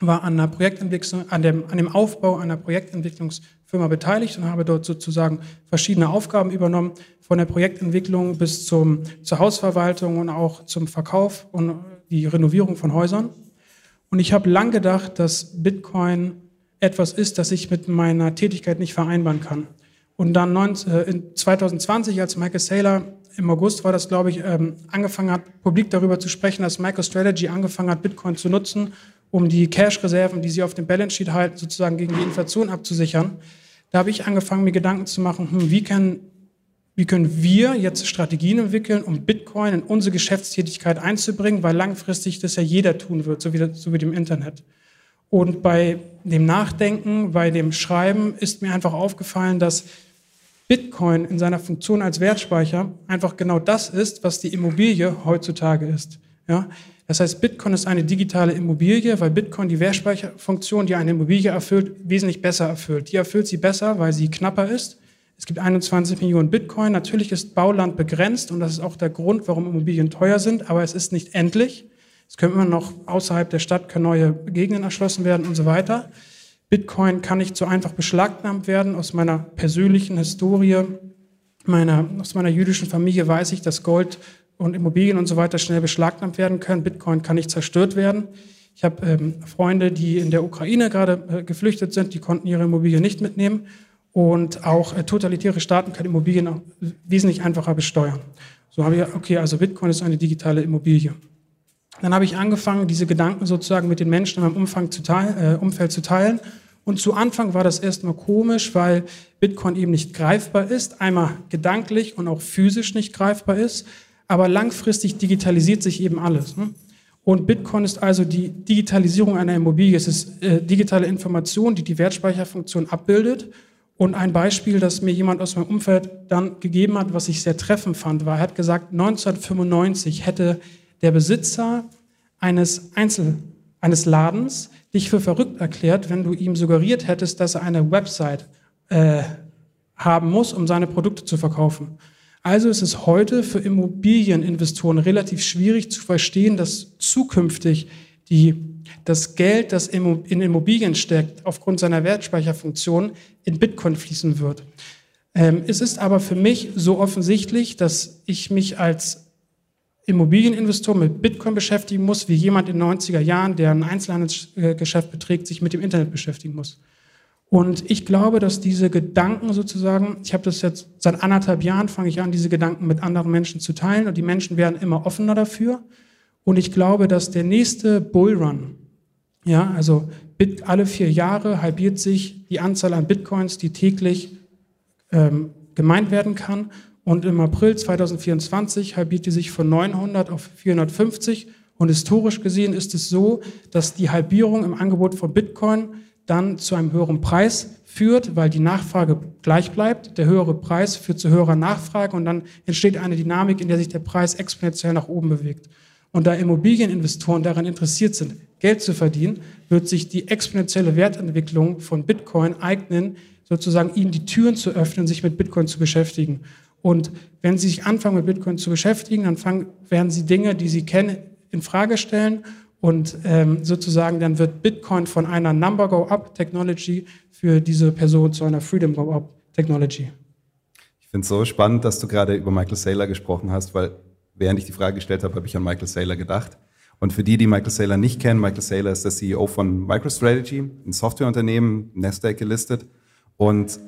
war an, einer Projektentwicklung, an, dem, an dem Aufbau einer Projektentwicklungsfirma beteiligt und habe dort sozusagen verschiedene Aufgaben übernommen, von der Projektentwicklung bis zum, zur Hausverwaltung und auch zum Verkauf und die Renovierung von Häusern. Und ich habe lang gedacht, dass Bitcoin etwas ist, das ich mit meiner Tätigkeit nicht vereinbaren kann. Und dann 19, äh, 2020, als Michael Saylor im August war das, glaube ich, ähm, angefangen hat, publik darüber zu sprechen, dass MicroStrategy angefangen hat, Bitcoin zu nutzen, um die Cash-Reserven, die sie auf dem Balance Sheet halten, sozusagen gegen die Inflation abzusichern. Da habe ich angefangen, mir Gedanken zu machen, hm, wie, kann, wie können wir jetzt Strategien entwickeln, um Bitcoin in unsere Geschäftstätigkeit einzubringen, weil langfristig das ja jeder tun wird, so wie, so wie dem Internet. Und bei dem Nachdenken, bei dem Schreiben ist mir einfach aufgefallen, dass Bitcoin in seiner Funktion als Wertspeicher einfach genau das ist, was die Immobilie heutzutage ist. Ja? Das heißt, Bitcoin ist eine digitale Immobilie, weil Bitcoin die Wertspeicherfunktion, die eine Immobilie erfüllt, wesentlich besser erfüllt. Die erfüllt sie besser, weil sie knapper ist. Es gibt 21 Millionen Bitcoin. Natürlich ist Bauland begrenzt und das ist auch der Grund, warum Immobilien teuer sind, aber es ist nicht endlich. Es können immer noch außerhalb der Stadt können neue Gegenden erschlossen werden und so weiter. Bitcoin kann nicht so einfach beschlagnahmt werden. Aus meiner persönlichen Historie, meiner, aus meiner jüdischen Familie weiß ich, dass Gold und Immobilien und so weiter schnell beschlagnahmt werden können. Bitcoin kann nicht zerstört werden. Ich habe ähm, Freunde, die in der Ukraine gerade äh, geflüchtet sind, die konnten ihre Immobilien nicht mitnehmen. Und auch äh, totalitäre Staaten können Immobilien wesentlich einfacher besteuern. So habe ich, okay, also Bitcoin ist eine digitale Immobilie. Dann habe ich angefangen, diese Gedanken sozusagen mit den Menschen in meinem Umfang zu teilen, äh, Umfeld zu teilen. Und zu Anfang war das erstmal komisch, weil Bitcoin eben nicht greifbar ist, einmal gedanklich und auch physisch nicht greifbar ist, aber langfristig digitalisiert sich eben alles. Ne? Und Bitcoin ist also die Digitalisierung einer Immobilie. Es ist äh, digitale Information, die die Wertspeicherfunktion abbildet. Und ein Beispiel, das mir jemand aus meinem Umfeld dann gegeben hat, was ich sehr treffend fand, war, er hat gesagt, 1995 hätte der Besitzer eines Einzel, eines Ladens dich für verrückt erklärt, wenn du ihm suggeriert hättest, dass er eine Website äh, haben muss, um seine Produkte zu verkaufen. Also ist es heute für Immobilieninvestoren relativ schwierig zu verstehen, dass zukünftig die, das Geld, das in Immobilien steckt, aufgrund seiner Wertspeicherfunktion in Bitcoin fließen wird. Ähm, es ist aber für mich so offensichtlich, dass ich mich als Immobilieninvestor mit Bitcoin beschäftigen muss, wie jemand in den 90er Jahren, der ein Einzelhandelsgeschäft beträgt, sich mit dem Internet beschäftigen muss. Und ich glaube, dass diese Gedanken sozusagen, ich habe das jetzt seit anderthalb Jahren, fange ich an, diese Gedanken mit anderen Menschen zu teilen und die Menschen werden immer offener dafür. Und ich glaube, dass der nächste Bullrun, ja, also alle vier Jahre halbiert sich die Anzahl an Bitcoins, die täglich ähm, gemeint werden kann. Und im April 2024 halbiert die sich von 900 auf 450. Und historisch gesehen ist es so, dass die Halbierung im Angebot von Bitcoin dann zu einem höheren Preis führt, weil die Nachfrage gleich bleibt. Der höhere Preis führt zu höherer Nachfrage und dann entsteht eine Dynamik, in der sich der Preis exponentiell nach oben bewegt. Und da Immobilieninvestoren daran interessiert sind, Geld zu verdienen, wird sich die exponentielle Wertentwicklung von Bitcoin eignen, sozusagen ihnen die Türen zu öffnen, sich mit Bitcoin zu beschäftigen. Und wenn Sie sich anfangen, mit Bitcoin zu beschäftigen, dann fangen, werden Sie Dinge, die Sie kennen, in Frage stellen und ähm, sozusagen dann wird Bitcoin von einer Number Go Up Technology für diese Person zu einer Freedom Go Up Technology. Ich finde es so spannend, dass du gerade über Michael Saylor gesprochen hast, weil während ich die Frage gestellt habe, habe ich an Michael Saylor gedacht. Und für die, die Michael Saylor nicht kennen, Michael Saylor ist der CEO von MicroStrategy, ein Softwareunternehmen, Nasdaq gelistet. Und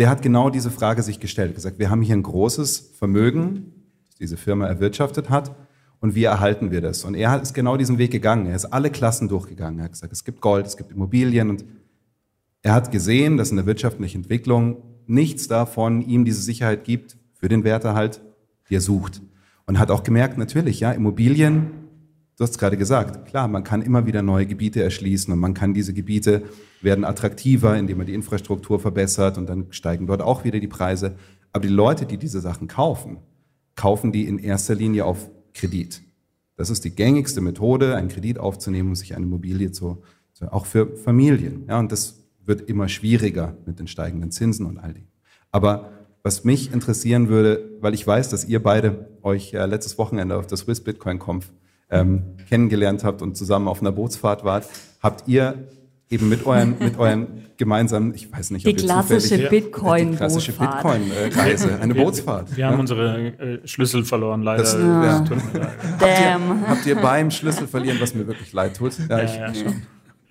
der hat genau diese Frage sich gestellt, gesagt, wir haben hier ein großes Vermögen, das diese Firma erwirtschaftet hat, und wie erhalten wir das? Und er ist genau diesen Weg gegangen. Er ist alle Klassen durchgegangen. Er hat gesagt, es gibt Gold, es gibt Immobilien und er hat gesehen, dass in der wirtschaftlichen Entwicklung nichts davon ihm diese Sicherheit gibt für den Werterhalt, die er sucht. Und hat auch gemerkt, natürlich, ja, Immobilien Du hast gerade gesagt, klar, man kann immer wieder neue Gebiete erschließen und man kann diese Gebiete werden attraktiver, indem man die Infrastruktur verbessert und dann steigen dort auch wieder die Preise. Aber die Leute, die diese Sachen kaufen, kaufen die in erster Linie auf Kredit. Das ist die gängigste Methode, einen Kredit aufzunehmen, um sich eine Immobilie zu, zu auch für Familien. Ja, und das wird immer schwieriger mit den steigenden Zinsen und all dem. Aber was mich interessieren würde, weil ich weiß, dass ihr beide euch äh, letztes Wochenende auf das Swiss Bitcoin Conf ähm, kennengelernt habt und zusammen auf einer Bootsfahrt wart, habt ihr eben mit euren, mit euren gemeinsamen, ich weiß nicht, die klassische Bitcoin, die klassische Bitcoin-Reise, eine wir, Bootsfahrt. Wir haben ja? unsere äh, Schlüssel verloren, leider. Das, ja. Ja. Habt, ihr, habt ihr beim Schlüssel verlieren, was mir wirklich leid tut? Ja, ich,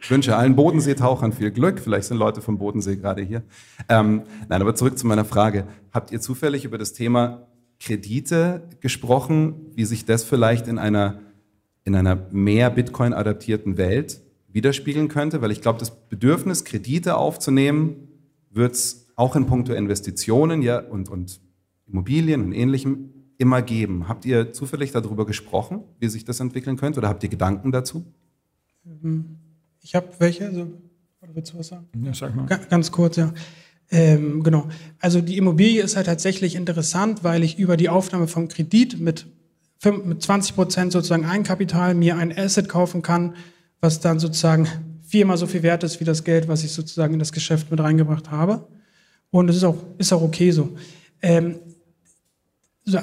ich wünsche allen Bodenseetauchern viel Glück. Vielleicht sind Leute vom Bodensee gerade hier. Ähm, nein, aber zurück zu meiner Frage. Habt ihr zufällig über das Thema Kredite gesprochen, wie sich das vielleicht in einer in einer mehr Bitcoin-adaptierten Welt widerspiegeln könnte, weil ich glaube, das Bedürfnis, Kredite aufzunehmen, wird es auch in puncto Investitionen ja, und, und Immobilien und Ähnlichem immer geben. Habt ihr zufällig darüber gesprochen, wie sich das entwickeln könnte, oder habt ihr Gedanken dazu? Ähm, ich habe welche. Also, willst du was sagen? Ja, sag mal. Ganz kurz, ja. Ähm, genau. Also die Immobilie ist halt tatsächlich interessant, weil ich über die Aufnahme von Kredit mit mit 20 Prozent sozusagen Eigenkapital mir ein Asset kaufen kann, was dann sozusagen viermal so viel wert ist wie das Geld, was ich sozusagen in das Geschäft mit reingebracht habe. Und es ist auch, ist auch okay so. Ähm,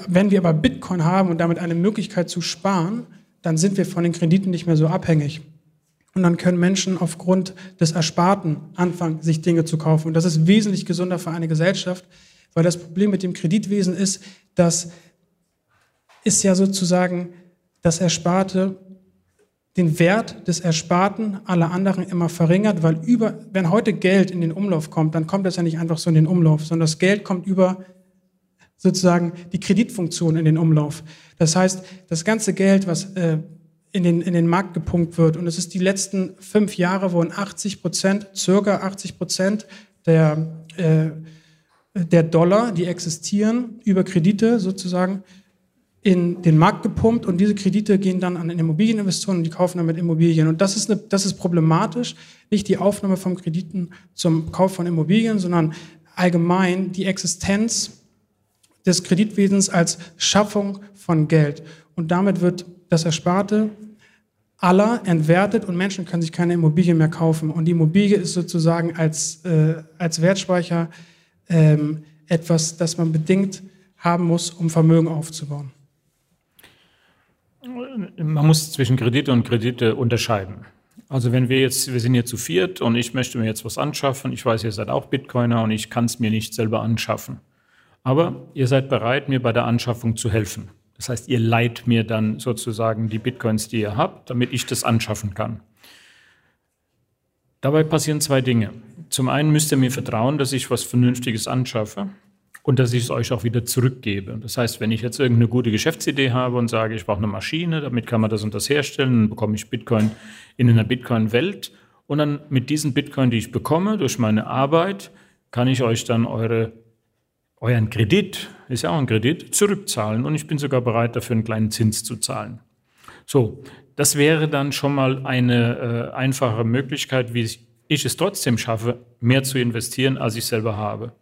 wenn wir aber Bitcoin haben und damit eine Möglichkeit zu sparen, dann sind wir von den Krediten nicht mehr so abhängig. Und dann können Menschen aufgrund des Ersparten anfangen, sich Dinge zu kaufen. Und das ist wesentlich gesünder für eine Gesellschaft, weil das Problem mit dem Kreditwesen ist, dass ist ja sozusagen das Ersparte, den Wert des Ersparten aller anderen immer verringert, weil über, wenn heute Geld in den Umlauf kommt, dann kommt das ja nicht einfach so in den Umlauf, sondern das Geld kommt über sozusagen die Kreditfunktion in den Umlauf. Das heißt, das ganze Geld, was äh, in den, in den Markt gepumpt wird. Und es ist die letzten fünf Jahre, wo in 80 Prozent, circa 80 Prozent der, äh, der Dollar, die existieren, über Kredite sozusagen in den Markt gepumpt und diese Kredite gehen dann an Immobilieninvestoren und die kaufen damit Immobilien. Und das ist, eine, das ist problematisch, nicht die Aufnahme von Krediten zum Kauf von Immobilien, sondern allgemein die Existenz des Kreditwesens als Schaffung von Geld. Und damit wird das Ersparte aller entwertet und Menschen können sich keine Immobilie mehr kaufen. Und die Immobilie ist sozusagen als, äh, als Wertspeicher ähm, etwas, das man bedingt haben muss, um Vermögen aufzubauen. Man muss zwischen Kredite und Kredite unterscheiden. Also wenn wir jetzt, wir sind hier zu viert und ich möchte mir jetzt was anschaffen, ich weiß, ihr seid auch Bitcoiner und ich kann es mir nicht selber anschaffen. Aber ihr seid bereit, mir bei der Anschaffung zu helfen. Das heißt, ihr leiht mir dann sozusagen die Bitcoins, die ihr habt, damit ich das anschaffen kann. Dabei passieren zwei Dinge. Zum einen müsst ihr mir vertrauen, dass ich was Vernünftiges anschaffe und dass ich es euch auch wieder zurückgebe. Das heißt, wenn ich jetzt irgendeine gute Geschäftsidee habe und sage, ich brauche eine Maschine, damit kann man das und das herstellen, dann bekomme ich Bitcoin in einer Bitcoin-Welt und dann mit diesen Bitcoin, die ich bekomme durch meine Arbeit, kann ich euch dann eure, euren Kredit, ist ja auch ein Kredit, zurückzahlen und ich bin sogar bereit, dafür einen kleinen Zins zu zahlen. So, das wäre dann schon mal eine äh, einfache Möglichkeit, wie ich es trotzdem schaffe, mehr zu investieren, als ich selber habe.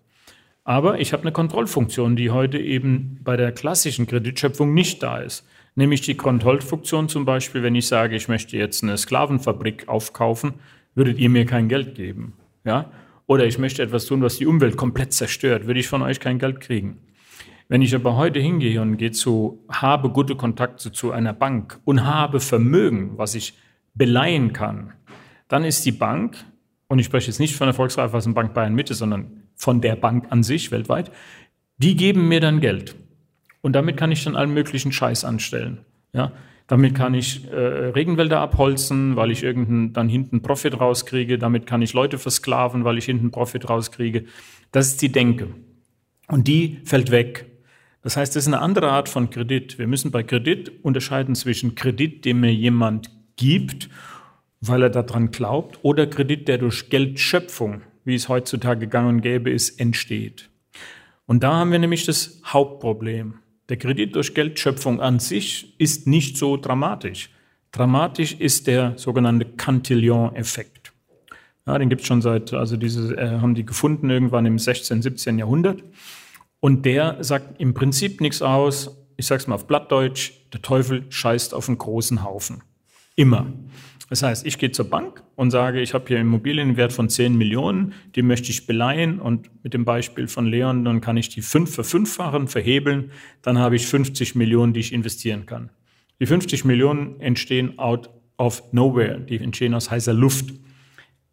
Aber ich habe eine Kontrollfunktion, die heute eben bei der klassischen Kreditschöpfung nicht da ist. Nämlich die Kontrollfunktion zum Beispiel, wenn ich sage, ich möchte jetzt eine Sklavenfabrik aufkaufen, würdet ihr mir kein Geld geben. Ja? Oder ich möchte etwas tun, was die Umwelt komplett zerstört, würde ich von euch kein Geld kriegen. Wenn ich aber heute hingehe und gehe zu, habe gute Kontakte zu einer Bank und habe Vermögen, was ich beleihen kann, dann ist die Bank, und ich spreche jetzt nicht von der Volksreifeisenbank Bayern Mitte, sondern von der Bank an sich weltweit, die geben mir dann Geld. Und damit kann ich dann allen möglichen Scheiß anstellen. Ja? Damit kann ich äh, Regenwälder abholzen, weil ich irgendeinen dann hinten Profit rauskriege. Damit kann ich Leute versklaven, weil ich hinten Profit rauskriege. Das ist die Denke. Und die fällt weg. Das heißt, das ist eine andere Art von Kredit. Wir müssen bei Kredit unterscheiden zwischen Kredit, den mir jemand gibt, weil er daran glaubt, oder Kredit, der durch Geldschöpfung wie es heutzutage gang und gäbe ist, entsteht. Und da haben wir nämlich das Hauptproblem. Der Kredit durch Geldschöpfung an sich ist nicht so dramatisch. Dramatisch ist der sogenannte Cantillon-Effekt. Ja, den gibt es schon seit, also diese äh, haben die gefunden irgendwann im 16., 17. Jahrhundert. Und der sagt im Prinzip nichts aus. Ich sage es mal auf Blattdeutsch, der Teufel scheißt auf einen großen Haufen. Immer. Das heißt, ich gehe zur Bank und sage, ich habe hier Immobilienwert von 10 Millionen, die möchte ich beleihen und mit dem Beispiel von Leon, dann kann ich die fünf verfünffachen, verhebeln, dann habe ich 50 Millionen, die ich investieren kann. Die 50 Millionen entstehen out of nowhere, die entstehen aus heißer Luft.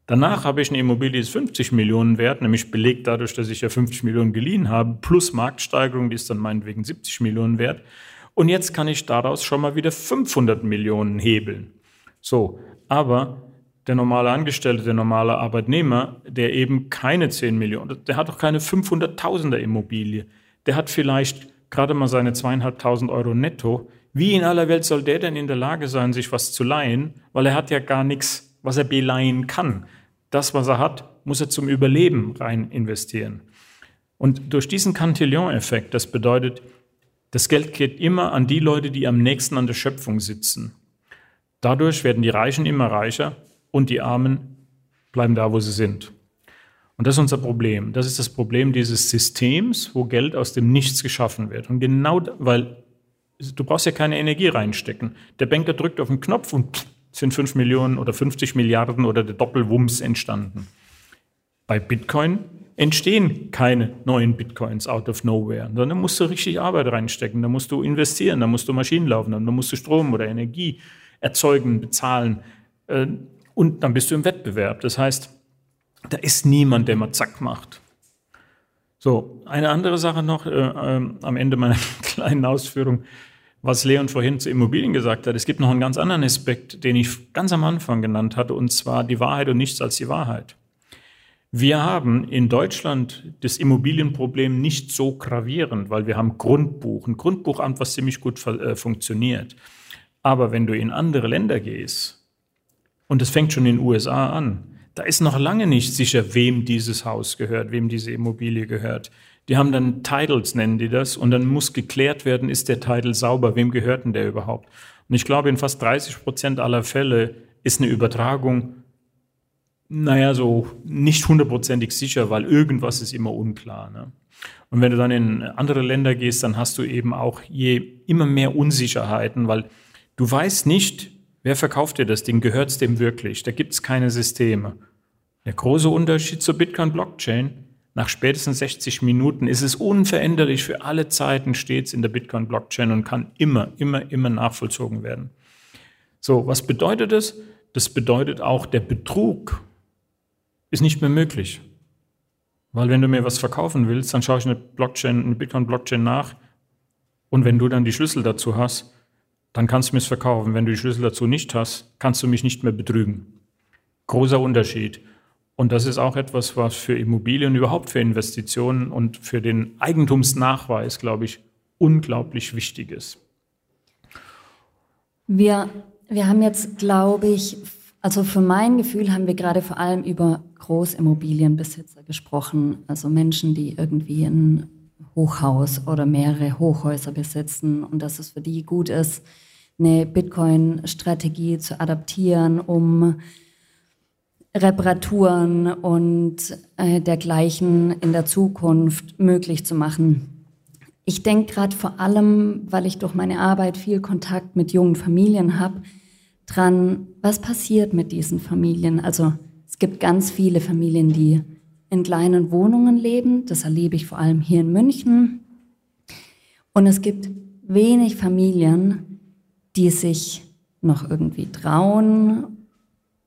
Danach habe ich eine Immobilie, die ist 50 Millionen wert, nämlich belegt dadurch, dass ich ja 50 Millionen geliehen habe, plus Marktsteigerung, die ist dann meinetwegen 70 Millionen wert. Und jetzt kann ich daraus schon mal wieder 500 Millionen hebeln. So, aber der normale Angestellte, der normale Arbeitnehmer, der eben keine 10 Millionen, der hat doch keine 500.000er Immobilie. Der hat vielleicht gerade mal seine zweieinhalbtausend Euro netto. Wie in aller Welt soll der denn in der Lage sein, sich was zu leihen? Weil er hat ja gar nichts, was er beleihen kann. Das, was er hat, muss er zum Überleben rein investieren. Und durch diesen Cantillon-Effekt, das bedeutet, das Geld geht immer an die Leute, die am nächsten an der Schöpfung sitzen. Dadurch werden die Reichen immer reicher und die Armen bleiben da, wo sie sind. Und das ist unser Problem. Das ist das Problem dieses Systems, wo Geld aus dem Nichts geschaffen wird. Und genau, weil du brauchst ja keine Energie reinstecken. Der Banker drückt auf den Knopf und sind 5 Millionen oder 50 Milliarden oder der Doppelwumms entstanden. Bei Bitcoin entstehen keine neuen Bitcoins out of nowhere, sondern musst du richtig Arbeit reinstecken, da musst du investieren, da musst du Maschinen laufen, da musst du Strom oder Energie erzeugen, bezahlen. Äh, und dann bist du im Wettbewerb. Das heißt, da ist niemand, der mal zack macht. So, eine andere Sache noch äh, äh, am Ende meiner kleinen Ausführung, was Leon vorhin zu Immobilien gesagt hat. Es gibt noch einen ganz anderen Aspekt, den ich ganz am Anfang genannt hatte, und zwar die Wahrheit und nichts als die Wahrheit. Wir haben in Deutschland das Immobilienproblem nicht so gravierend, weil wir haben Grundbuch, ein Grundbuchamt, was ziemlich gut äh, funktioniert. Aber wenn du in andere Länder gehst, und das fängt schon in den USA an, da ist noch lange nicht sicher, wem dieses Haus gehört, wem diese Immobilie gehört. Die haben dann Titles, nennen die das, und dann muss geklärt werden, ist der Titel sauber, wem gehört denn der überhaupt? Und ich glaube, in fast 30 Prozent aller Fälle ist eine Übertragung, naja, so nicht hundertprozentig sicher, weil irgendwas ist immer unklar. Ne? Und wenn du dann in andere Länder gehst, dann hast du eben auch je immer mehr Unsicherheiten, weil du weißt nicht, wer verkauft dir das Ding, gehört es dem wirklich? Da gibt es keine Systeme. Der große Unterschied zur Bitcoin-Blockchain nach spätestens 60 Minuten ist es unveränderlich für alle Zeiten stets in der Bitcoin-Blockchain und kann immer, immer, immer nachvollzogen werden. So, was bedeutet das? Das bedeutet auch, der Betrug ist nicht mehr möglich. Weil wenn du mir was verkaufen willst, dann schaue ich eine Blockchain, eine Bitcoin-Blockchain nach und wenn du dann die Schlüssel dazu hast, dann kannst du mir es verkaufen. Wenn du die Schlüssel dazu nicht hast, kannst du mich nicht mehr betrügen. Großer Unterschied. Und das ist auch etwas, was für Immobilien, überhaupt für Investitionen und für den Eigentumsnachweis, glaube ich, unglaublich wichtig ist. Wir, wir haben jetzt, glaube ich, also für mein Gefühl haben wir gerade vor allem über Großimmobilienbesitzer gesprochen, also Menschen, die irgendwie ein Hochhaus oder mehrere Hochhäuser besitzen und dass es für die gut ist, eine Bitcoin-Strategie zu adaptieren, um Reparaturen und äh, dergleichen in der Zukunft möglich zu machen. Ich denke gerade vor allem, weil ich durch meine Arbeit viel Kontakt mit jungen Familien habe, dran, was passiert mit diesen Familien. Also es gibt ganz viele Familien, die in kleinen Wohnungen leben. Das erlebe ich vor allem hier in München. Und es gibt wenig Familien, die sich noch irgendwie trauen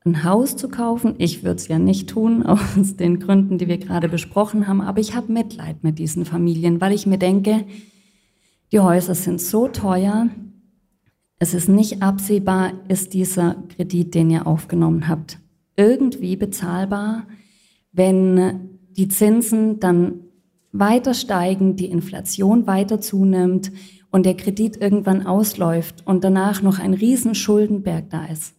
ein Haus zu kaufen. Ich würde es ja nicht tun, aus den Gründen, die wir gerade besprochen haben. Aber ich habe Mitleid mit diesen Familien, weil ich mir denke, die Häuser sind so teuer. Es ist nicht absehbar, ist dieser Kredit, den ihr aufgenommen habt, irgendwie bezahlbar, wenn die Zinsen dann weiter steigen, die Inflation weiter zunimmt und der Kredit irgendwann ausläuft und danach noch ein riesen Schuldenberg da ist.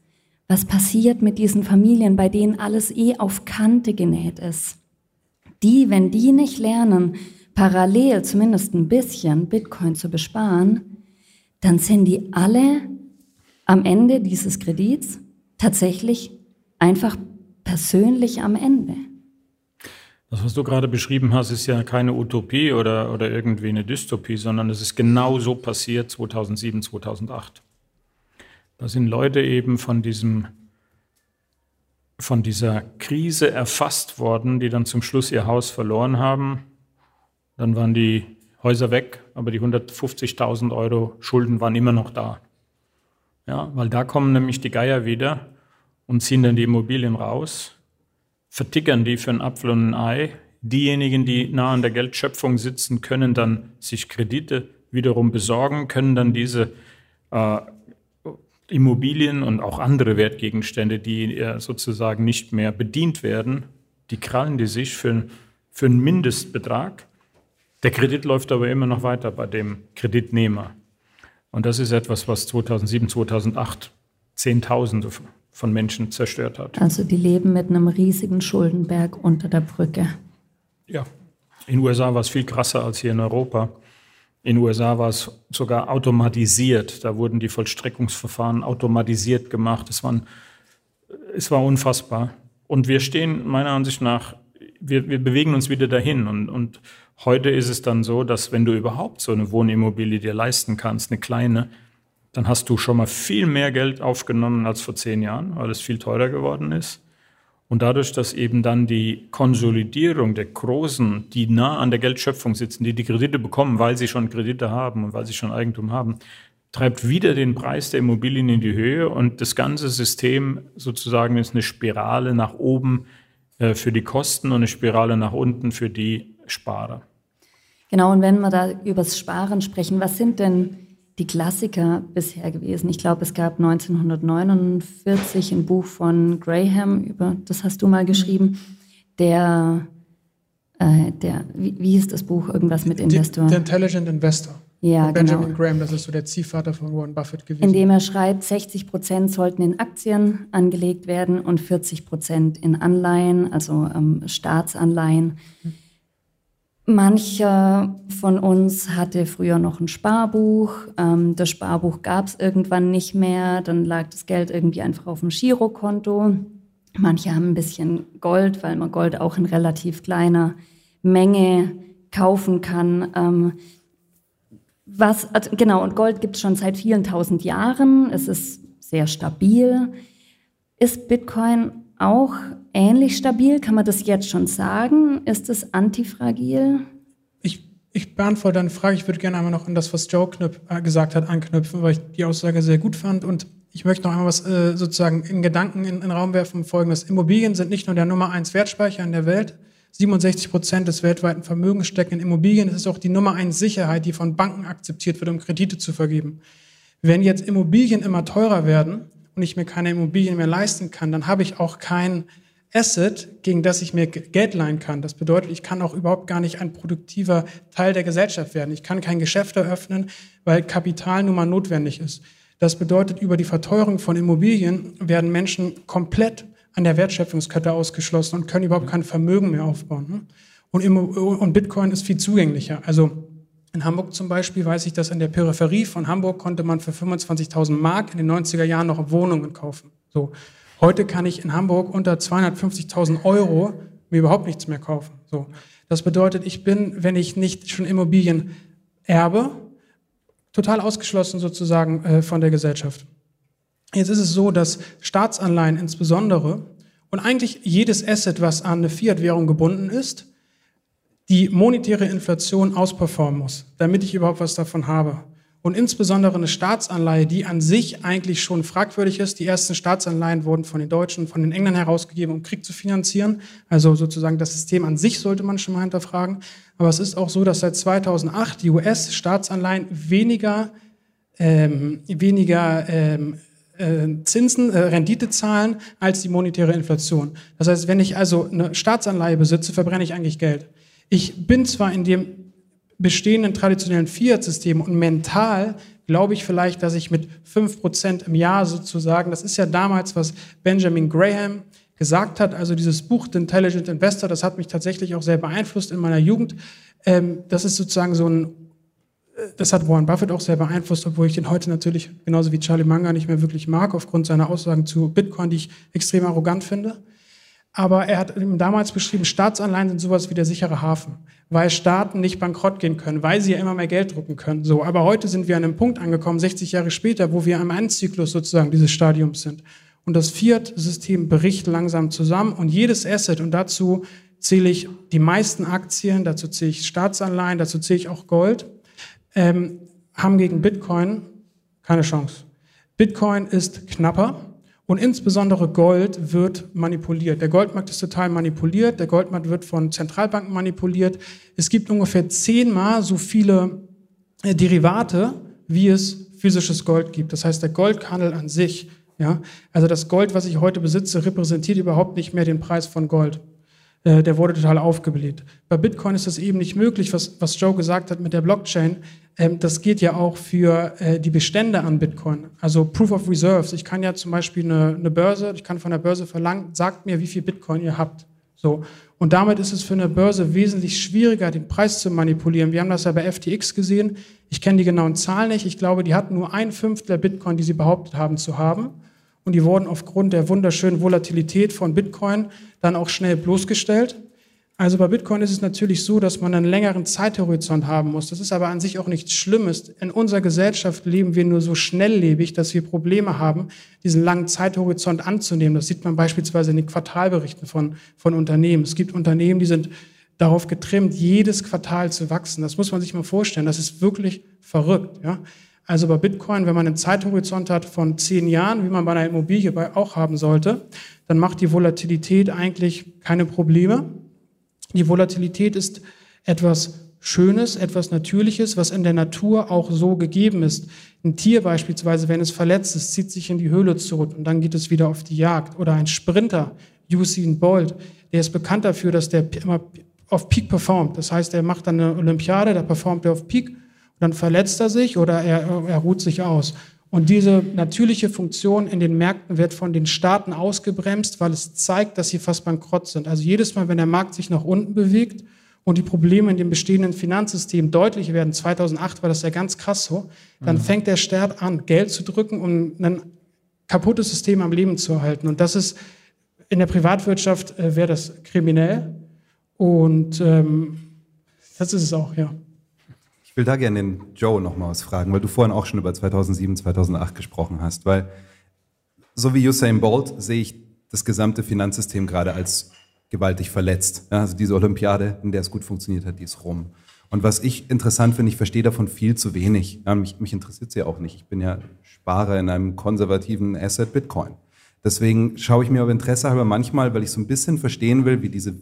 Was passiert mit diesen Familien, bei denen alles eh auf Kante genäht ist? Die, wenn die nicht lernen, parallel zumindest ein bisschen Bitcoin zu besparen, dann sind die alle am Ende dieses Kredits tatsächlich einfach persönlich am Ende. Das, was du gerade beschrieben hast, ist ja keine Utopie oder, oder irgendwie eine Dystopie, sondern es ist genau so passiert 2007, 2008. Da sind Leute eben von diesem von dieser Krise erfasst worden, die dann zum Schluss ihr Haus verloren haben. Dann waren die Häuser weg, aber die 150.000 Euro Schulden waren immer noch da. Ja, weil da kommen nämlich die Geier wieder und ziehen dann die Immobilien raus, vertickern die für einen Apfel und ein Ei. Diejenigen, die nah an der Geldschöpfung sitzen, können dann sich Kredite wiederum besorgen, können dann diese äh, Immobilien und auch andere Wertgegenstände, die sozusagen nicht mehr bedient werden, die krallen die sich für, für einen Mindestbetrag. Der Kredit läuft aber immer noch weiter bei dem Kreditnehmer. Und das ist etwas, was 2007, 2008 Zehntausende von Menschen zerstört hat. Also die leben mit einem riesigen Schuldenberg unter der Brücke. Ja, in den USA war es viel krasser als hier in Europa. In den USA war es sogar automatisiert. Da wurden die Vollstreckungsverfahren automatisiert gemacht. Es, waren, es war unfassbar. Und wir stehen meiner Ansicht nach, wir, wir bewegen uns wieder dahin. Und, und heute ist es dann so, dass wenn du überhaupt so eine Wohnimmobilie dir leisten kannst, eine kleine, dann hast du schon mal viel mehr Geld aufgenommen als vor zehn Jahren, weil es viel teurer geworden ist. Und dadurch, dass eben dann die Konsolidierung der Großen, die nah an der Geldschöpfung sitzen, die die Kredite bekommen, weil sie schon Kredite haben und weil sie schon Eigentum haben, treibt wieder den Preis der Immobilien in die Höhe und das ganze System sozusagen ist eine Spirale nach oben äh, für die Kosten und eine Spirale nach unten für die Sparer. Genau, und wenn wir da über das Sparen sprechen, was sind denn die Klassiker bisher gewesen. Ich glaube, es gab 1949 ein Buch von Graham, über das hast du mal mhm. geschrieben, der, äh, der wie, wie hieß das Buch? Irgendwas mit Investoren. The Intelligent Investor. Ja, Benjamin genau. Graham, das ist so der Ziehvater von Warren Buffett gewesen. Indem er schreibt, 60 Prozent sollten in Aktien angelegt werden und 40 Prozent in Anleihen, also ähm, Staatsanleihen. Mancher von uns hatte früher noch ein Sparbuch. Ähm, das Sparbuch gab es irgendwann nicht mehr. Dann lag das Geld irgendwie einfach auf dem Girokonto. Manche haben ein bisschen Gold, weil man Gold auch in relativ kleiner Menge kaufen kann. Ähm, was, also genau, und Gold gibt es schon seit vielen tausend Jahren. Es ist sehr stabil. Ist Bitcoin auch ähnlich stabil? Kann man das jetzt schon sagen? Ist es antifragil? Ich, ich beantworte deine Frage. Ich würde gerne einmal noch an das, was Joe Knüpp, äh, gesagt hat, anknüpfen, weil ich die Aussage sehr gut fand. Und ich möchte noch einmal was äh, sozusagen in Gedanken in, den Raum werfen. Folgendes. Immobilien sind nicht nur der Nummer eins Wertspeicher in der Welt. 67 Prozent des weltweiten Vermögens stecken in Immobilien. Es ist auch die Nummer eins Sicherheit, die von Banken akzeptiert wird, um Kredite zu vergeben. Wenn jetzt Immobilien immer teurer werden und ich mir keine Immobilien mehr leisten kann, dann habe ich auch kein Asset, gegen das ich mir Geld leihen kann. Das bedeutet, ich kann auch überhaupt gar nicht ein produktiver Teil der Gesellschaft werden. Ich kann kein Geschäft eröffnen, weil Kapital nun mal notwendig ist. Das bedeutet, über die Verteuerung von Immobilien werden Menschen komplett an der Wertschöpfungskette ausgeschlossen und können überhaupt kein Vermögen mehr aufbauen. Ne? Und, Bitcoin ist viel zugänglicher. Also in Hamburg zum Beispiel weiß ich, dass in der Peripherie von Hamburg konnte man für 25.000 Mark in den 90er Jahren noch Wohnungen kaufen. So. Heute kann ich in Hamburg unter 250.000 Euro mir überhaupt nichts mehr kaufen. So. Das bedeutet, ich bin, wenn ich nicht schon Immobilien erbe, total ausgeschlossen sozusagen äh, von der Gesellschaft. Jetzt ist es so, dass Staatsanleihen insbesondere und eigentlich jedes Asset, was an eine Fiat-Währung gebunden ist, die monetäre Inflation ausperformen muss, damit ich überhaupt was davon habe. Und insbesondere eine Staatsanleihe, die an sich eigentlich schon fragwürdig ist. Die ersten Staatsanleihen wurden von den Deutschen, von den Engländern herausgegeben, um Krieg zu finanzieren. Also sozusagen das System an sich sollte man schon mal hinterfragen. Aber es ist auch so, dass seit 2008 die US-Staatsanleihen weniger, ähm, weniger ähm, äh, Zinsen, äh, Rendite zahlen als die monetäre Inflation. Das heißt, wenn ich also eine Staatsanleihe besitze, verbrenne ich eigentlich Geld. Ich bin zwar in dem bestehenden traditionellen Fiat-System und mental glaube ich vielleicht, dass ich mit fünf Prozent im Jahr sozusagen, das ist ja damals, was Benjamin Graham gesagt hat, also dieses Buch The Intelligent Investor, das hat mich tatsächlich auch sehr beeinflusst in meiner Jugend. Ähm, das ist sozusagen so ein, das hat Warren Buffett auch sehr beeinflusst, obwohl ich den heute natürlich genauso wie Charlie Munger nicht mehr wirklich mag, aufgrund seiner Aussagen zu Bitcoin, die ich extrem arrogant finde. Aber er hat damals beschrieben, Staatsanleihen sind sowas wie der sichere Hafen, weil Staaten nicht bankrott gehen können, weil sie ja immer mehr Geld drucken können. So, aber heute sind wir an einem Punkt angekommen, 60 Jahre später, wo wir am Endzyklus sozusagen dieses Stadiums sind. Und das Fiat-System bricht langsam zusammen und jedes Asset, und dazu zähle ich die meisten Aktien, dazu zähle ich Staatsanleihen, dazu zähle ich auch Gold, ähm, haben gegen Bitcoin keine Chance. Bitcoin ist knapper, und insbesondere Gold wird manipuliert. Der Goldmarkt ist total manipuliert. Der Goldmarkt wird von Zentralbanken manipuliert. Es gibt ungefähr zehnmal so viele äh, Derivate, wie es physisches Gold gibt. Das heißt, der Goldhandel an sich, ja, also das Gold, was ich heute besitze, repräsentiert überhaupt nicht mehr den Preis von Gold. Äh, der wurde total aufgebläht. Bei Bitcoin ist das eben nicht möglich, was, was Joe gesagt hat mit der Blockchain. Ähm, das geht ja auch für äh, die Bestände an Bitcoin. Also Proof of Reserves. Ich kann ja zum Beispiel eine, eine Börse, ich kann von der Börse verlangen, sagt mir, wie viel Bitcoin ihr habt. So. Und damit ist es für eine Börse wesentlich schwieriger, den Preis zu manipulieren. Wir haben das ja bei FTX gesehen. Ich kenne die genauen Zahlen nicht. Ich glaube, die hatten nur ein Fünftel der Bitcoin, die sie behauptet haben zu haben. Und die wurden aufgrund der wunderschönen Volatilität von Bitcoin dann auch schnell bloßgestellt. Also bei Bitcoin ist es natürlich so, dass man einen längeren Zeithorizont haben muss. Das ist aber an sich auch nichts Schlimmes. In unserer Gesellschaft leben wir nur so schnelllebig, dass wir Probleme haben, diesen langen Zeithorizont anzunehmen. Das sieht man beispielsweise in den Quartalberichten von, von Unternehmen. Es gibt Unternehmen, die sind darauf getrimmt, jedes Quartal zu wachsen. Das muss man sich mal vorstellen. Das ist wirklich verrückt. Ja? Also bei Bitcoin, wenn man einen Zeithorizont hat von zehn Jahren, wie man bei einer Immobilie auch haben sollte, dann macht die Volatilität eigentlich keine Probleme. Die Volatilität ist etwas Schönes, etwas Natürliches, was in der Natur auch so gegeben ist. Ein Tier beispielsweise, wenn es verletzt ist, zieht sich in die Höhle zurück und dann geht es wieder auf die Jagd. Oder ein Sprinter, Usain Bolt, der ist bekannt dafür, dass der immer auf Peak performt. Das heißt, er macht dann eine Olympiade, da performt er auf Peak dann verletzt er sich oder er, er ruht sich aus. Und diese natürliche Funktion in den Märkten wird von den Staaten ausgebremst, weil es zeigt, dass sie fast bankrott sind. Also jedes Mal, wenn der Markt sich nach unten bewegt und die Probleme in dem bestehenden Finanzsystem deutlich werden, 2008 war das ja ganz krass so, dann mhm. fängt der Staat an, Geld zu drücken, um ein kaputtes System am Leben zu erhalten. Und das ist in der Privatwirtschaft äh, wäre das kriminell. Und ähm, das ist es auch, ja. Ich will da gerne den Joe noch mal was fragen, weil du vorhin auch schon über 2007, 2008 gesprochen hast. Weil so wie Usain Bolt sehe ich das gesamte Finanzsystem gerade als gewaltig verletzt. Ja, also diese Olympiade, in der es gut funktioniert hat, die ist rum. Und was ich interessant finde, ich verstehe davon viel zu wenig. Ja, mich, mich interessiert es ja auch nicht. Ich bin ja Sparer in einem konservativen Asset Bitcoin. Deswegen schaue ich mir aber Interesse halber manchmal, weil ich so ein bisschen verstehen will, wie diese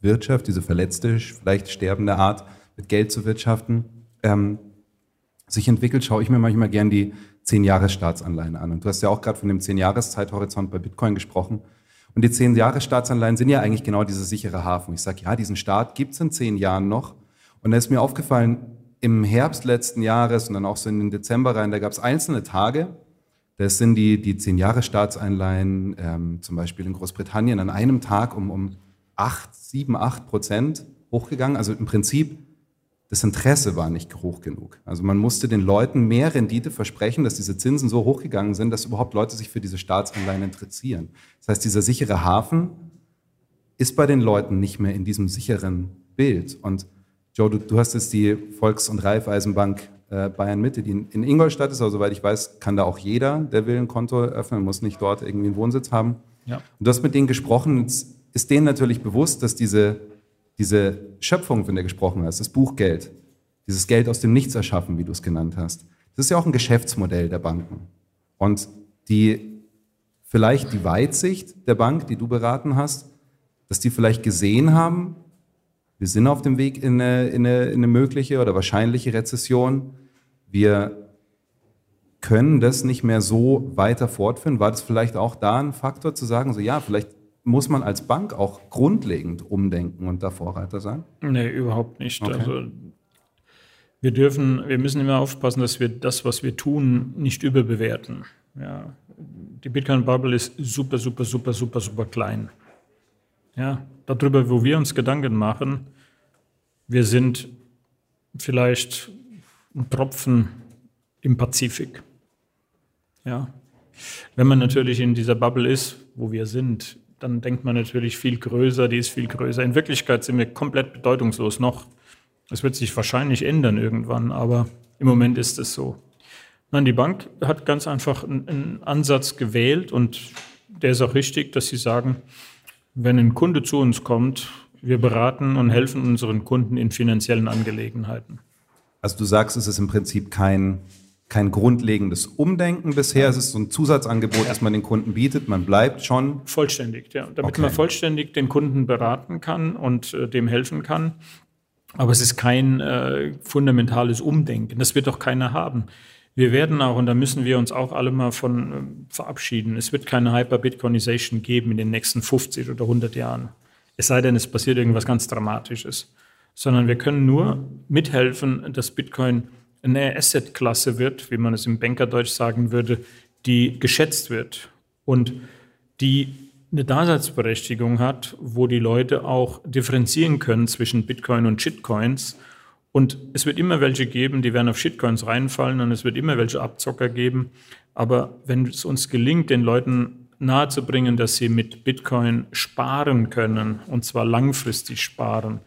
Wirtschaft, diese verletzte, vielleicht sterbende Art, mit Geld zu wirtschaften, ähm, sich entwickelt, schaue ich mir manchmal gern die 10-Jahres-Staatsanleihen an. Und du hast ja auch gerade von dem 10-Jahres-Zeithorizont bei Bitcoin gesprochen. Und die 10-Jahres-Staatsanleihen sind ja eigentlich genau dieser sichere Hafen. Ich sage, ja, diesen Staat gibt es in zehn Jahren noch. Und da ist mir aufgefallen, im Herbst letzten Jahres und dann auch so in den Dezember rein, da gab es einzelne Tage, das sind die, die 10-Jahres-Staatseinleihen, ähm, zum Beispiel in Großbritannien, an einem Tag um, um 8, 7, 8 Prozent hochgegangen. Also im Prinzip das Interesse war nicht hoch genug. Also man musste den Leuten mehr Rendite versprechen, dass diese Zinsen so hochgegangen sind, dass überhaupt Leute sich für diese Staatsanleihen interessieren. Das heißt, dieser sichere Hafen ist bei den Leuten nicht mehr in diesem sicheren Bild. Und Joe, du, du hast jetzt die Volks- und Raiffeisenbank äh, Bayern Mitte, die in, in, Ingolstadt ist, aber soweit ich weiß, kann da auch jeder, der will, ein Konto öffnen, muss nicht dort irgendwie einen Wohnsitz haben. Ja. Und du hast mit denen gesprochen, ist denen natürlich bewusst, dass diese diese Schöpfung, von der gesprochen hast, das Buchgeld, dieses Geld aus dem Nichts erschaffen, wie du es genannt hast, das ist ja auch ein Geschäftsmodell der Banken. Und die, vielleicht die Weitsicht der Bank, die du beraten hast, dass die vielleicht gesehen haben, wir sind auf dem Weg in eine, in eine, in eine mögliche oder wahrscheinliche Rezession. Wir können das nicht mehr so weiter fortführen. War das vielleicht auch da ein Faktor zu sagen, so ja, vielleicht muss man als Bank auch grundlegend umdenken und da Vorreiter sein? Nee, überhaupt nicht. Okay. Also wir dürfen, wir müssen immer aufpassen, dass wir das, was wir tun, nicht überbewerten. Ja, die Bitcoin-Bubble ist super, super, super, super, super klein. Ja, darüber, wo wir uns Gedanken machen, wir sind vielleicht ein Tropfen im Pazifik. Ja. Wenn man natürlich in dieser Bubble ist, wo wir sind, dann denkt man natürlich viel größer, die ist viel größer. In Wirklichkeit sind wir komplett bedeutungslos noch. Das wird sich wahrscheinlich ändern irgendwann, aber im Moment ist es so. Nein, die Bank hat ganz einfach einen Ansatz gewählt und der ist auch richtig, dass sie sagen, wenn ein Kunde zu uns kommt, wir beraten und helfen unseren Kunden in finanziellen Angelegenheiten. Also du sagst, es ist im Prinzip kein kein grundlegendes Umdenken bisher. Es ist so ein Zusatzangebot, ja. das man den Kunden bietet. Man bleibt schon. Vollständig, ja. Damit okay. man vollständig den Kunden beraten kann und äh, dem helfen kann. Aber es ist kein äh, fundamentales Umdenken. Das wird doch keiner haben. Wir werden auch, und da müssen wir uns auch alle mal von äh, verabschieden, es wird keine Hyper-Bitcoinization geben in den nächsten 50 oder 100 Jahren. Es sei denn, es passiert irgendwas ganz Dramatisches. Sondern wir können nur mithelfen, dass Bitcoin eine Asset-Klasse wird, wie man es im Bankerdeutsch sagen würde, die geschätzt wird und die eine Daseinsberechtigung hat, wo die Leute auch differenzieren können zwischen Bitcoin und Shitcoins. Und es wird immer welche geben, die werden auf Shitcoins reinfallen und es wird immer welche Abzocker geben. Aber wenn es uns gelingt, den Leuten nahezubringen, dass sie mit Bitcoin sparen können, und zwar langfristig sparen,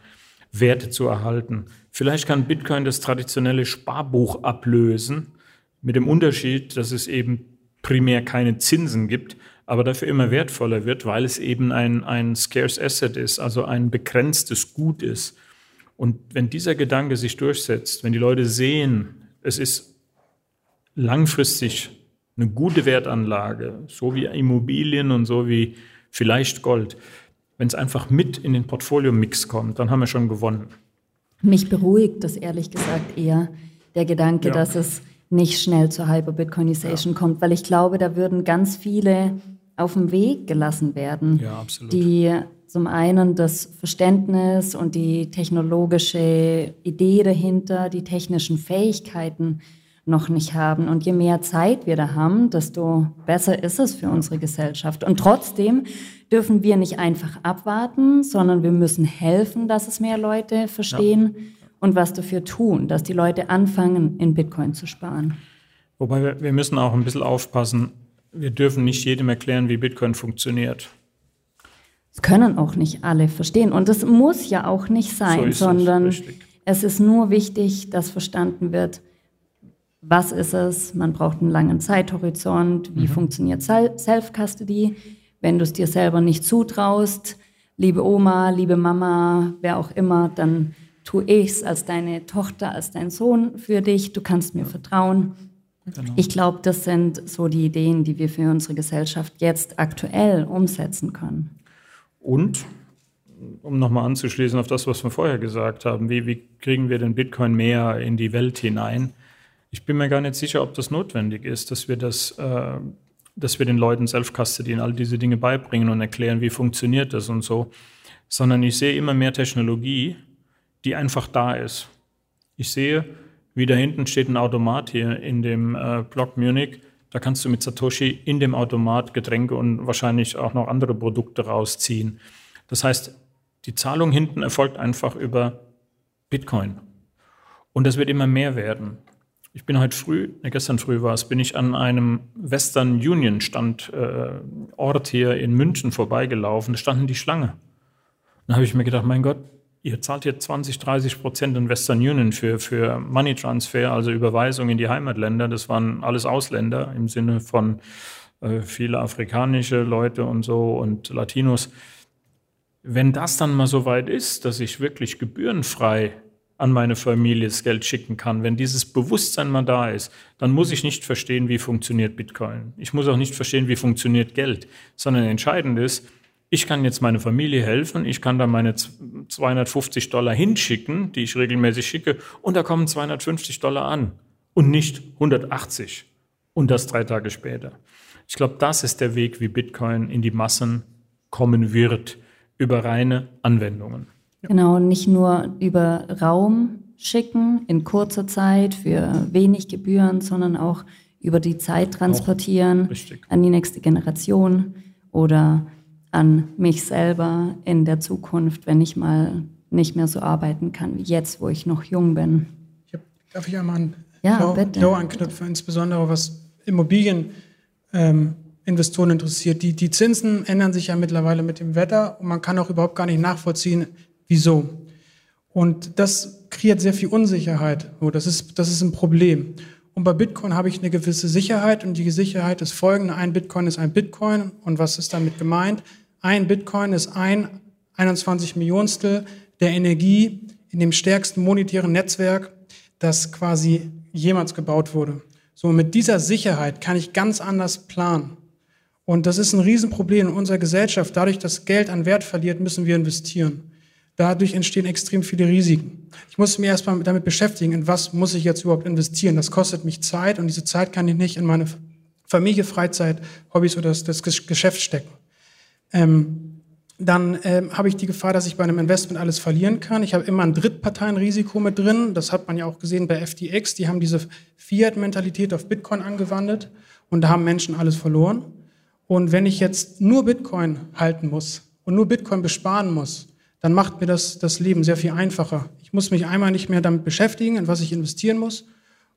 Werte zu erhalten, Vielleicht kann Bitcoin das traditionelle Sparbuch ablösen, mit dem Unterschied, dass es eben primär keine Zinsen gibt, aber dafür immer wertvoller wird, weil es eben ein, ein scarce asset ist, also ein begrenztes Gut ist. Und wenn dieser Gedanke sich durchsetzt, wenn die Leute sehen, es ist langfristig eine gute Wertanlage, so wie Immobilien und so wie vielleicht Gold, wenn es einfach mit in den Portfolio-Mix kommt, dann haben wir schon gewonnen. Mich beruhigt das ehrlich gesagt eher, der Gedanke, ja. dass es nicht schnell zur Hyper-Bitcoinization ja. kommt, weil ich glaube, da würden ganz viele auf dem Weg gelassen werden, ja, die zum einen das Verständnis und die technologische Idee dahinter, die technischen Fähigkeiten noch nicht haben. Und je mehr Zeit wir da haben, desto besser ist es für unsere Gesellschaft. Und trotzdem dürfen wir nicht einfach abwarten, sondern wir müssen helfen, dass es mehr Leute verstehen ja. und was dafür tun, dass die Leute anfangen, in Bitcoin zu sparen. Wobei wir, müssen auch ein bisschen aufpassen. Wir dürfen nicht jedem erklären, wie Bitcoin funktioniert. Das können auch nicht alle verstehen. Und das muss ja auch nicht sein, so sondern es, es ist nur wichtig, dass verstanden wird, was ist es? Man braucht einen langen Zeithorizont. Wie mhm. funktioniert Self-Custody? Wenn du es dir selber nicht zutraust, liebe Oma, liebe Mama, wer auch immer, dann tue ich es als deine Tochter, als dein Sohn für dich. Du kannst mir vertrauen. Genau. Ich glaube, das sind so die Ideen, die wir für unsere Gesellschaft jetzt aktuell umsetzen können. Und, um nochmal anzuschließen auf das, was wir vorher gesagt haben, wie, wie kriegen wir den Bitcoin mehr in die Welt hinein? Ich bin mir gar nicht sicher, ob das notwendig ist, dass wir das, äh, dass wir den Leuten Self-Custody und all diese Dinge beibringen und erklären, wie funktioniert das und so, sondern ich sehe immer mehr Technologie, die einfach da ist. Ich sehe, wie da hinten steht ein Automat hier in dem äh, Block Munich. Da kannst du mit Satoshi in dem Automat Getränke und wahrscheinlich auch noch andere Produkte rausziehen. Das heißt, die Zahlung hinten erfolgt einfach über Bitcoin. Und das wird immer mehr werden. Ich bin heute früh, ne, gestern früh war es, bin ich an einem Western Union Standort äh, hier in München vorbeigelaufen. Da standen die Schlange. Dann habe ich mir gedacht, mein Gott, ihr zahlt jetzt 20, 30 Prozent in Western Union für, für Money Transfer, also Überweisung in die Heimatländer. Das waren alles Ausländer im Sinne von äh, viele afrikanische Leute und so und Latinos. Wenn das dann mal so weit ist, dass ich wirklich gebührenfrei an meine Familie das Geld schicken kann, wenn dieses Bewusstsein mal da ist, dann muss ich nicht verstehen, wie funktioniert Bitcoin. Ich muss auch nicht verstehen, wie funktioniert Geld, sondern entscheidend ist, ich kann jetzt meine Familie helfen, ich kann da meine 250 Dollar hinschicken, die ich regelmäßig schicke, und da kommen 250 Dollar an und nicht 180 und das drei Tage später. Ich glaube, das ist der Weg, wie Bitcoin in die Massen kommen wird, über reine Anwendungen. Genau, nicht nur über Raum schicken in kurzer Zeit für wenig Gebühren, sondern auch über die Zeit transportieren an die nächste Generation oder an mich selber in der Zukunft, wenn ich mal nicht mehr so arbeiten kann wie jetzt, wo ich noch jung bin. Ich hab, darf ich einmal an ja, Joe, anknüpfen, insbesondere was Immobilieninvestoren ähm, interessiert. Die, die Zinsen ändern sich ja mittlerweile mit dem Wetter und man kann auch überhaupt gar nicht nachvollziehen, Wieso? Und das kreiert sehr viel Unsicherheit. Das ist, das ist ein Problem. Und bei Bitcoin habe ich eine gewisse Sicherheit und die Sicherheit ist folgende. Ein Bitcoin ist ein Bitcoin. Und was ist damit gemeint? Ein Bitcoin ist ein 21 Millionstel der Energie in dem stärksten monetären Netzwerk, das quasi jemals gebaut wurde. So, mit dieser Sicherheit kann ich ganz anders planen. Und das ist ein Riesenproblem in unserer Gesellschaft. Dadurch, dass Geld an Wert verliert, müssen wir investieren. Dadurch entstehen extrem viele Risiken. Ich muss mich erstmal damit beschäftigen, in was muss ich jetzt überhaupt investieren. Das kostet mich Zeit und diese Zeit kann ich nicht in meine Familie, Freizeit, Hobbys oder das, das Geschäft stecken. Ähm, dann ähm, habe ich die Gefahr, dass ich bei einem Investment alles verlieren kann. Ich habe immer ein Drittparteienrisiko mit drin. Das hat man ja auch gesehen bei FTX. Die haben diese Fiat-Mentalität auf Bitcoin angewandt und da haben Menschen alles verloren. Und wenn ich jetzt nur Bitcoin halten muss und nur Bitcoin besparen muss, dann macht mir das das Leben sehr viel einfacher. Ich muss mich einmal nicht mehr damit beschäftigen, in was ich investieren muss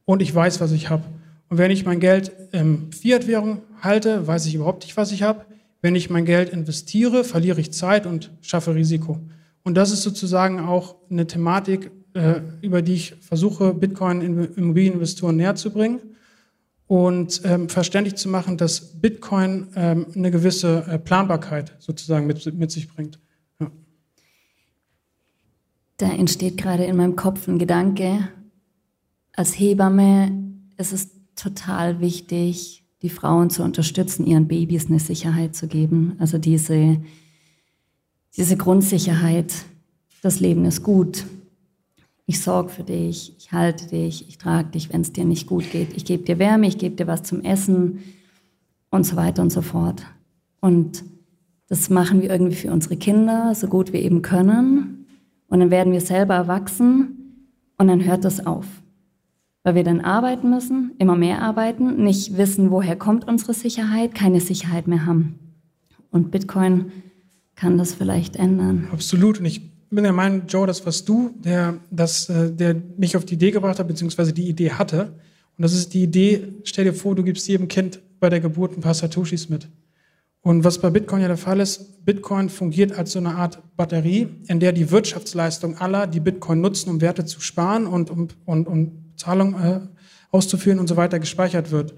und ich weiß, was ich habe. Und wenn ich mein Geld in Fiat-Währung halte, weiß ich überhaupt nicht, was ich habe. Wenn ich mein Geld investiere, verliere ich Zeit und schaffe Risiko. Und das ist sozusagen auch eine Thematik, äh, über die ich versuche, Bitcoin-Immobilieninvestoren näher zu bringen und ähm, verständlich zu machen, dass Bitcoin ähm, eine gewisse äh, Planbarkeit sozusagen mit sich bringt. Da entsteht gerade in meinem Kopf ein Gedanke. Als Hebamme ist es total wichtig, die Frauen zu unterstützen, ihren Babys eine Sicherheit zu geben. Also diese, diese Grundsicherheit, das Leben ist gut. Ich sorge für dich, ich halte dich, ich trage dich, wenn es dir nicht gut geht. Ich gebe dir Wärme, ich gebe dir was zum Essen und so weiter und so fort. Und das machen wir irgendwie für unsere Kinder, so gut wir eben können. Und dann werden wir selber erwachsen und dann hört das auf. Weil wir dann arbeiten müssen, immer mehr arbeiten, nicht wissen, woher kommt unsere Sicherheit, keine Sicherheit mehr haben. Und Bitcoin kann das vielleicht ändern. Absolut. Und ich bin der Meinung, Joe, das warst du, der, das, äh, der mich auf die Idee gebracht hat, beziehungsweise die Idee hatte. Und das ist die Idee, stell dir vor, du gibst jedem Kind bei der Geburt ein paar Satoshis mit. Und was bei Bitcoin ja der Fall ist, Bitcoin fungiert als so eine Art Batterie, in der die Wirtschaftsleistung aller, die Bitcoin nutzen, um Werte zu sparen und um, und, um Zahlungen äh, auszuführen und so weiter, gespeichert wird.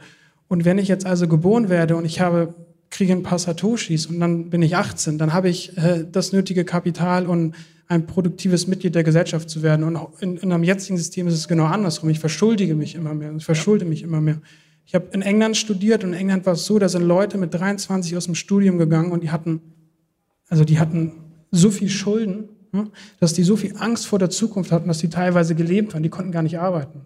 Und wenn ich jetzt also geboren werde und ich habe, kriege ein paar Satoshis und dann bin ich 18, dann habe ich äh, das nötige Kapital und ein produktives Mitglied der Gesellschaft zu werden. Und in, in einem jetzigen System ist es genau andersrum. Ich verschuldige mich immer mehr. Ich verschulde mich immer mehr. Ich habe in England studiert und in England war es so, da sind Leute mit 23 aus dem Studium gegangen und die hatten, also die hatten so viel Schulden, dass die so viel Angst vor der Zukunft hatten, dass die teilweise gelebt waren. Die konnten gar nicht arbeiten.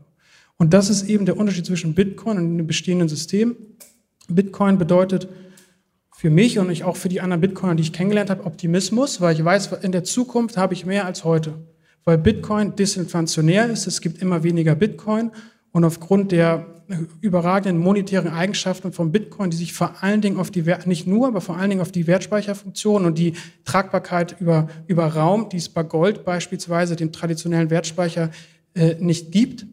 Und das ist eben der Unterschied zwischen Bitcoin und dem bestehenden System. Bitcoin bedeutet für mich und auch für die anderen Bitcoiner, die ich kennengelernt habe, Optimismus, weil ich weiß, in der Zukunft habe ich mehr als heute. Weil Bitcoin disinflationär ist, es gibt immer weniger Bitcoin und aufgrund der überragenden monetären Eigenschaften von Bitcoin, die sich vor allen Dingen auf die, nicht nur, aber vor allen Dingen auf die Wertspeicherfunktion und die Tragbarkeit über, über Raum, die es bei Gold beispielsweise, dem traditionellen Wertspeicher, äh, nicht gibt.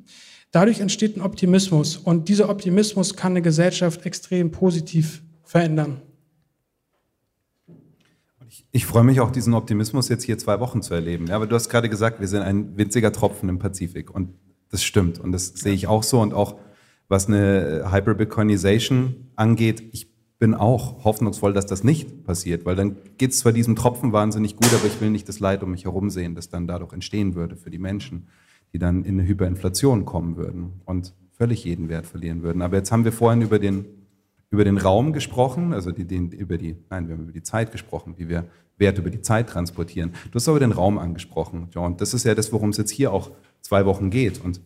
Dadurch entsteht ein Optimismus und dieser Optimismus kann eine Gesellschaft extrem positiv verändern. Ich, freue mich auch, diesen Optimismus jetzt hier zwei Wochen zu erleben. Ja, aber du hast gerade gesagt, wir sind ein winziger Tropfen im Pazifik und das stimmt und das sehe ich auch so und auch was eine Hyper-Bitcoinization angeht, ich bin auch hoffnungsvoll, dass das nicht passiert, weil dann geht es zwar diesem Tropfen wahnsinnig gut, aber ich will nicht das Leid um mich herum sehen, das dann dadurch entstehen würde für die Menschen, die dann in eine Hyperinflation kommen würden und völlig jeden Wert verlieren würden. Aber jetzt haben wir vorhin über den, über den Raum gesprochen, also die, den, über die, nein, wir haben über die Zeit gesprochen, wie wir Wert über die Zeit transportieren. Du hast aber den Raum angesprochen, John. Das ist ja das, worum es jetzt hier auch zwei Wochen geht. Und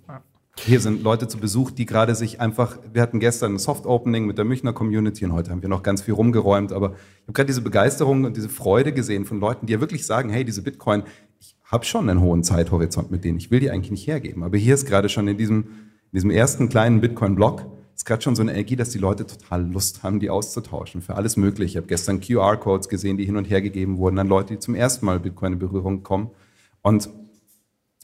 hier sind Leute zu Besuch, die gerade sich einfach, wir hatten gestern ein Soft-Opening mit der Münchner Community und heute haben wir noch ganz viel rumgeräumt, aber ich habe gerade diese Begeisterung und diese Freude gesehen von Leuten, die ja wirklich sagen, hey, diese Bitcoin, ich habe schon einen hohen Zeithorizont mit denen, ich will die eigentlich nicht hergeben. Aber hier ist gerade schon in diesem, in diesem ersten kleinen Bitcoin-Block, ist gerade schon so eine Energie, dass die Leute total Lust haben, die auszutauschen für alles Mögliche. Ich habe gestern QR-Codes gesehen, die hin und her gegeben wurden an Leute, die zum ersten Mal Bitcoin in Berührung kommen. Und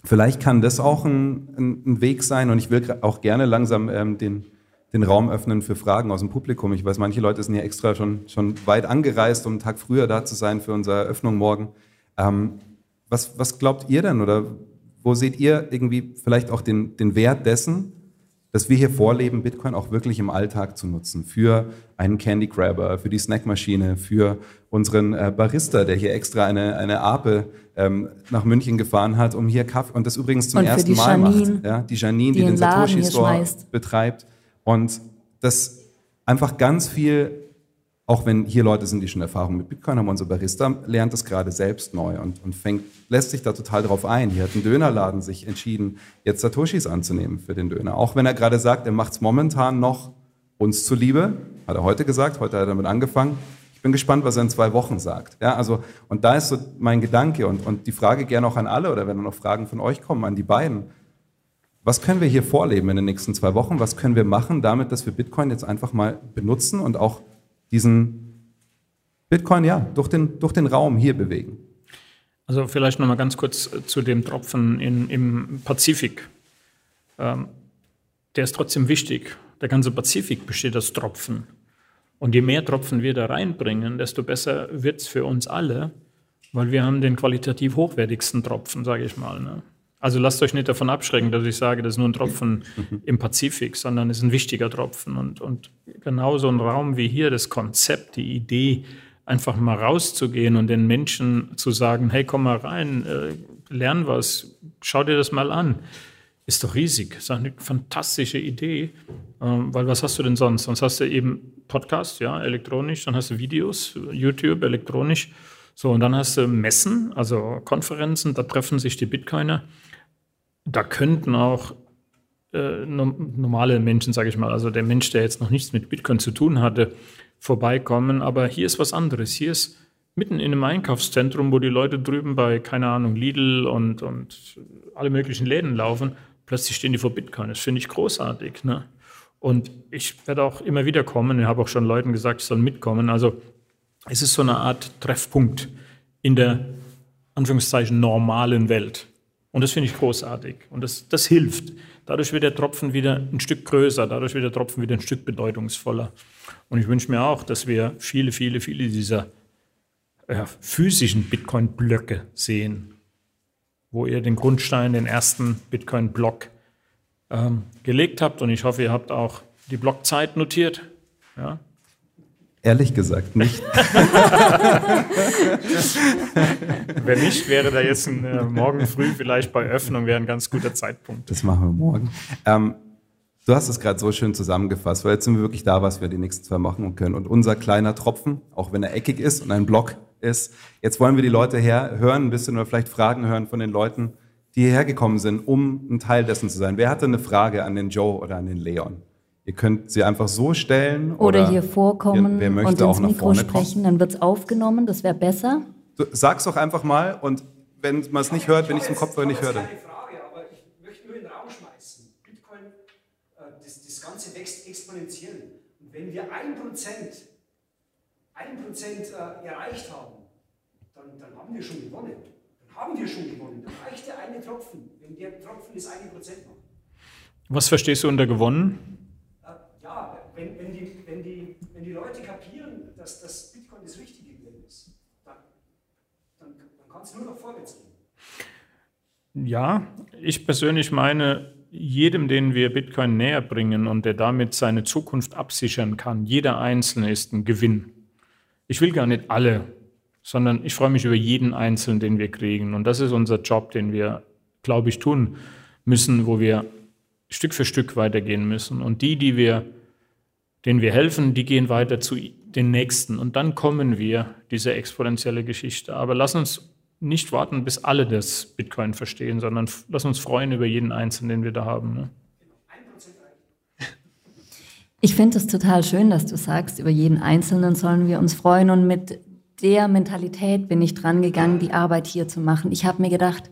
Vielleicht kann das auch ein, ein, Weg sein und ich will auch gerne langsam ähm, den, den Raum öffnen für Fragen aus dem Publikum. Ich weiß, manche Leute sind ja extra schon, schon weit angereist, um einen Tag früher da zu sein für unsere Eröffnung morgen. Ähm, was, was glaubt ihr denn oder wo seht ihr irgendwie vielleicht auch den, den Wert dessen, dass wir hier vorleben, Bitcoin auch wirklich im Alltag zu nutzen. Für einen Candy Grabber, für die Snackmaschine, für unseren äh, Barista, der hier extra eine, eine Ape ähm, nach München gefahren hat, um hier Kaffee, und das übrigens zum ersten Mal Janine, macht. Ja, die Janine, die, die den Satoshi Store betreibt. Und das einfach ganz viel auch wenn hier Leute sind, die schon Erfahrung mit Bitcoin haben, unser Barista lernt das gerade selbst neu und, und fängt, lässt sich da total drauf ein. Hier hat ein Dönerladen sich entschieden, jetzt Satoshis anzunehmen für den Döner. Auch wenn er gerade sagt, er macht es momentan noch uns zuliebe, hat er heute gesagt, heute hat er damit angefangen. Ich bin gespannt, was er in zwei Wochen sagt. Ja, also, und da ist so mein Gedanke und, und die Frage gerne auch an alle oder wenn noch Fragen von euch kommen, an die beiden. Was können wir hier vorleben in den nächsten zwei Wochen? Was können wir machen damit, dass wir Bitcoin jetzt einfach mal benutzen und auch diesen Bitcoin ja durch den, durch den Raum hier bewegen. Also vielleicht noch mal ganz kurz äh, zu dem Tropfen in, im Pazifik. Ähm, der ist trotzdem wichtig. Der ganze Pazifik besteht aus Tropfen. Und je mehr Tropfen wir da reinbringen, desto besser wird es für uns alle, weil wir haben den qualitativ hochwertigsten Tropfen, sage ich mal. Ne? Also lasst euch nicht davon abschrecken, dass ich sage, das ist nur ein Tropfen im Pazifik, sondern es ist ein wichtiger Tropfen. Und, und genau so ein Raum wie hier, das Konzept, die Idee, einfach mal rauszugehen und den Menschen zu sagen, hey, komm mal rein, äh, lern was, schau dir das mal an, ist doch riesig. Ist eine fantastische Idee, ähm, weil was hast du denn sonst? Sonst hast du eben Podcast, ja, elektronisch, dann hast du Videos, YouTube, elektronisch. So, und dann hast du Messen, also Konferenzen, da treffen sich die Bitcoiner da könnten auch äh, normale Menschen, sage ich mal, also der Mensch, der jetzt noch nichts mit Bitcoin zu tun hatte, vorbeikommen. Aber hier ist was anderes. Hier ist mitten in einem Einkaufszentrum, wo die Leute drüben bei, keine Ahnung, Lidl und, und alle möglichen Läden laufen, plötzlich stehen die vor Bitcoin. Das finde ich großartig. Ne? Und ich werde auch immer wieder kommen. Ich habe auch schon Leuten gesagt, ich soll mitkommen. Also es ist so eine Art Treffpunkt in der Anführungszeichen normalen Welt. Und das finde ich großartig. Und das, das hilft. Dadurch wird der Tropfen wieder ein Stück größer, dadurch wird der Tropfen wieder ein Stück bedeutungsvoller. Und ich wünsche mir auch, dass wir viele, viele, viele dieser ja, physischen Bitcoin-Blöcke sehen, wo ihr den Grundstein, den ersten Bitcoin-Block ähm, gelegt habt. Und ich hoffe, ihr habt auch die Blockzeit notiert. Ja, Ehrlich gesagt nicht. Wenn nicht, wäre da jetzt ein, äh, morgen früh vielleicht bei Öffnung wäre ein ganz guter Zeitpunkt. Das machen wir morgen. Ähm, du hast es gerade so schön zusammengefasst, weil jetzt sind wir wirklich da, was wir die nächsten zwei machen können. Und unser kleiner Tropfen, auch wenn er eckig ist und ein Block ist, jetzt wollen wir die Leute her hören, ein bisschen oder vielleicht Fragen hören von den Leuten, die hierher gekommen sind, um ein Teil dessen zu sein. Wer hatte eine Frage an den Joe oder an den Leon? Ihr könnt sie einfach so stellen. Oder, oder hier vorkommen wer möchte, und ins Mikro sprechen, kommen. dann wird es aufgenommen, das wäre besser. Du, sag's doch einfach mal und wenn man es nicht hört, wenn ich es im Kopfhörer nicht höre. Das ist keine Frage, aber ich möchte nur in den Raum schmeißen. Bitcoin, äh, das, das Ganze wächst exponentiell. Und wenn wir ein Prozent, ein Prozent äh, erreicht haben, dann, dann haben wir schon gewonnen. Dann haben wir schon gewonnen. Dann reicht der eine Tropfen, wenn der Tropfen das eine Prozent macht. Was verstehst du unter gewonnen? wenn, wenn, die, wenn, die, wenn die Leute kapieren, dass das Bitcoin das richtige Geld ist, dann, dann, dann kann es nur noch vorwärts gehen. Ja, ich persönlich meine, jedem, den wir Bitcoin näher bringen und der damit seine Zukunft absichern kann, jeder Einzelne ist ein Gewinn. Ich will gar nicht alle, sondern ich freue mich über jeden Einzelnen, den wir kriegen. Und das ist unser Job, den wir, glaube ich, tun müssen, wo wir Stück für Stück weitergehen müssen. Und die, die wir denen wir helfen, die gehen weiter zu den nächsten. Und dann kommen wir, diese exponentielle Geschichte. Aber lass uns nicht warten, bis alle das Bitcoin verstehen, sondern lass uns freuen über jeden Einzelnen, den wir da haben. Ne? Ich finde es total schön, dass du sagst, über jeden Einzelnen sollen wir uns freuen. Und mit der Mentalität bin ich dran gegangen, die Arbeit hier zu machen. Ich habe mir gedacht,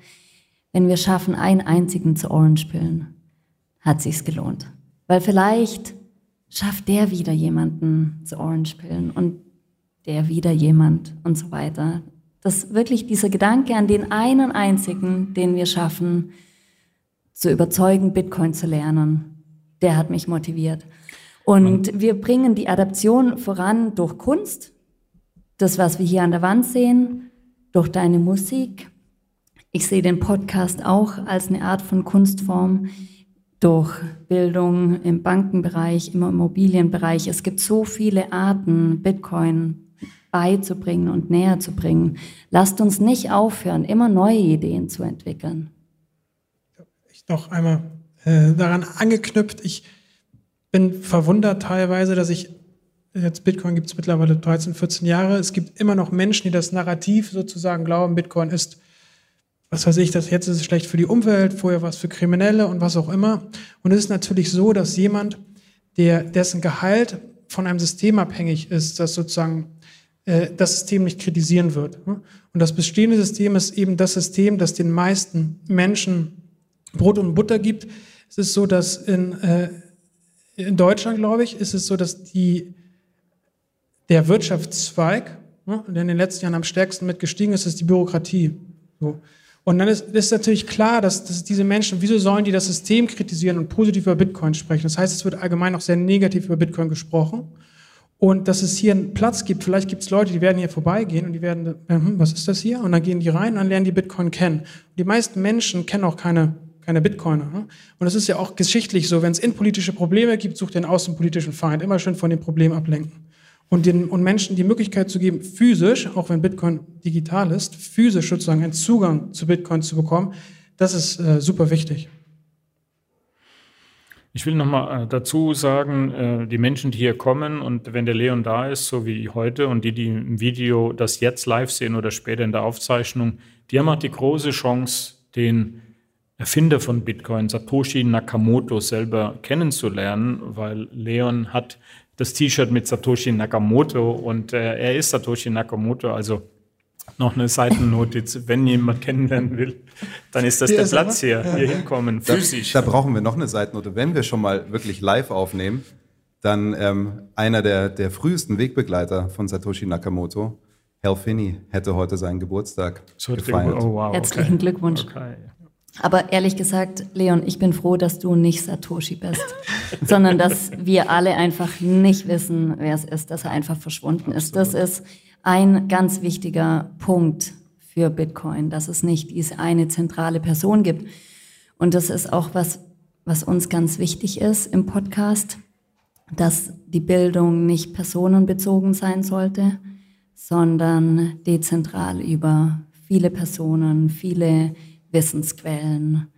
wenn wir schaffen, einen einzigen zu Orange pillen, hat sich's gelohnt. Weil vielleicht schafft der wieder jemanden zu Orange Pillen und der wieder jemand und so weiter. Das wirklich dieser Gedanke an den einen einzigen, den wir schaffen, zu überzeugen, Bitcoin zu lernen, der hat mich motiviert. Und wir bringen die Adaption voran durch Kunst, das, was wir hier an der Wand sehen, durch deine Musik. Ich sehe den Podcast auch als eine Art von Kunstform durch Bildung im Bankenbereich, im Immobilienbereich. Es gibt so viele Arten, Bitcoin beizubringen und näher zu bringen. Lasst uns nicht aufhören, immer neue Ideen zu entwickeln. Ich noch einmal äh, daran angeknüpft. Ich bin verwundert teilweise, dass ich Jetzt Bitcoin gibt es mittlerweile 13, 14 Jahre. Es gibt immer noch Menschen, die das Narrativ sozusagen glauben, Bitcoin ist was weiß ich, das jetzt ist es schlecht für die Umwelt, vorher war es für Kriminelle und was auch immer. Und es ist natürlich so, dass jemand, der, dessen Gehalt von einem System abhängig ist, das sozusagen äh, das System nicht kritisieren wird. Und das bestehende System ist eben das System, das den meisten Menschen Brot und Butter gibt. Es ist so, dass in, äh, in Deutschland, glaube ich, ist es so, dass die, der Wirtschaftszweig, ne, der in den letzten Jahren am stärksten mitgestiegen ist, ist die Bürokratie. So. Und dann ist, ist natürlich klar, dass, dass diese Menschen, wieso sollen die das System kritisieren und positiv über Bitcoin sprechen? Das heißt, es wird allgemein auch sehr negativ über Bitcoin gesprochen. Und dass es hier einen Platz gibt, vielleicht gibt es Leute, die werden hier vorbeigehen und die werden, äh, hm, was ist das hier? Und dann gehen die rein und dann lernen die Bitcoin kennen. Und die meisten Menschen kennen auch keine, keine Bitcoiner. Ne? Und es ist ja auch geschichtlich so, wenn es innenpolitische Probleme gibt, sucht den außenpolitischen Feind. Immer schön von dem Problem ablenken und den und Menschen die Möglichkeit zu geben, physisch, auch wenn Bitcoin digital ist, physisch sozusagen einen Zugang zu Bitcoin zu bekommen, das ist äh, super wichtig. Ich will nochmal äh, dazu sagen, äh, die Menschen, die hier kommen und wenn der Leon da ist, so wie heute, und die, die im Video das jetzt live sehen oder später in der Aufzeichnung, die haben auch die große Chance, den Erfinder von Bitcoin, Satoshi Nakamoto, selber kennenzulernen, weil Leon hat das T-Shirt mit Satoshi Nakamoto und äh, er ist Satoshi Nakamoto, also noch eine Seitennotiz, wenn jemand kennenlernen will, dann ist das hier der ist Platz hier, hier hinkommen, physisch. Da, da, brauchen wir noch eine Seitennote. Wenn wir schon mal wirklich live aufnehmen, dann ähm, einer der, der frühesten Wegbegleiter von Satoshi Nakamoto, Hal Finney, hätte heute seinen Geburtstag so gefeiert. Oh, wow, Herzlichen okay. Glückwunsch. Okay. Aber ehrlich gesagt, Leon, ich bin froh, dass du nicht Satoshi bist, sondern dass wir alle einfach nicht wissen, wer es ist, dass er einfach verschwunden Absolut. ist. Das ist ein ganz wichtiger Punkt für Bitcoin, dass es nicht diese eine zentrale Person gibt. Und das ist auch was, was uns ganz wichtig ist im Podcast, dass die Bildung nicht personenbezogen sein sollte, sondern dezentral über viele Personen, viele Wissensquellen.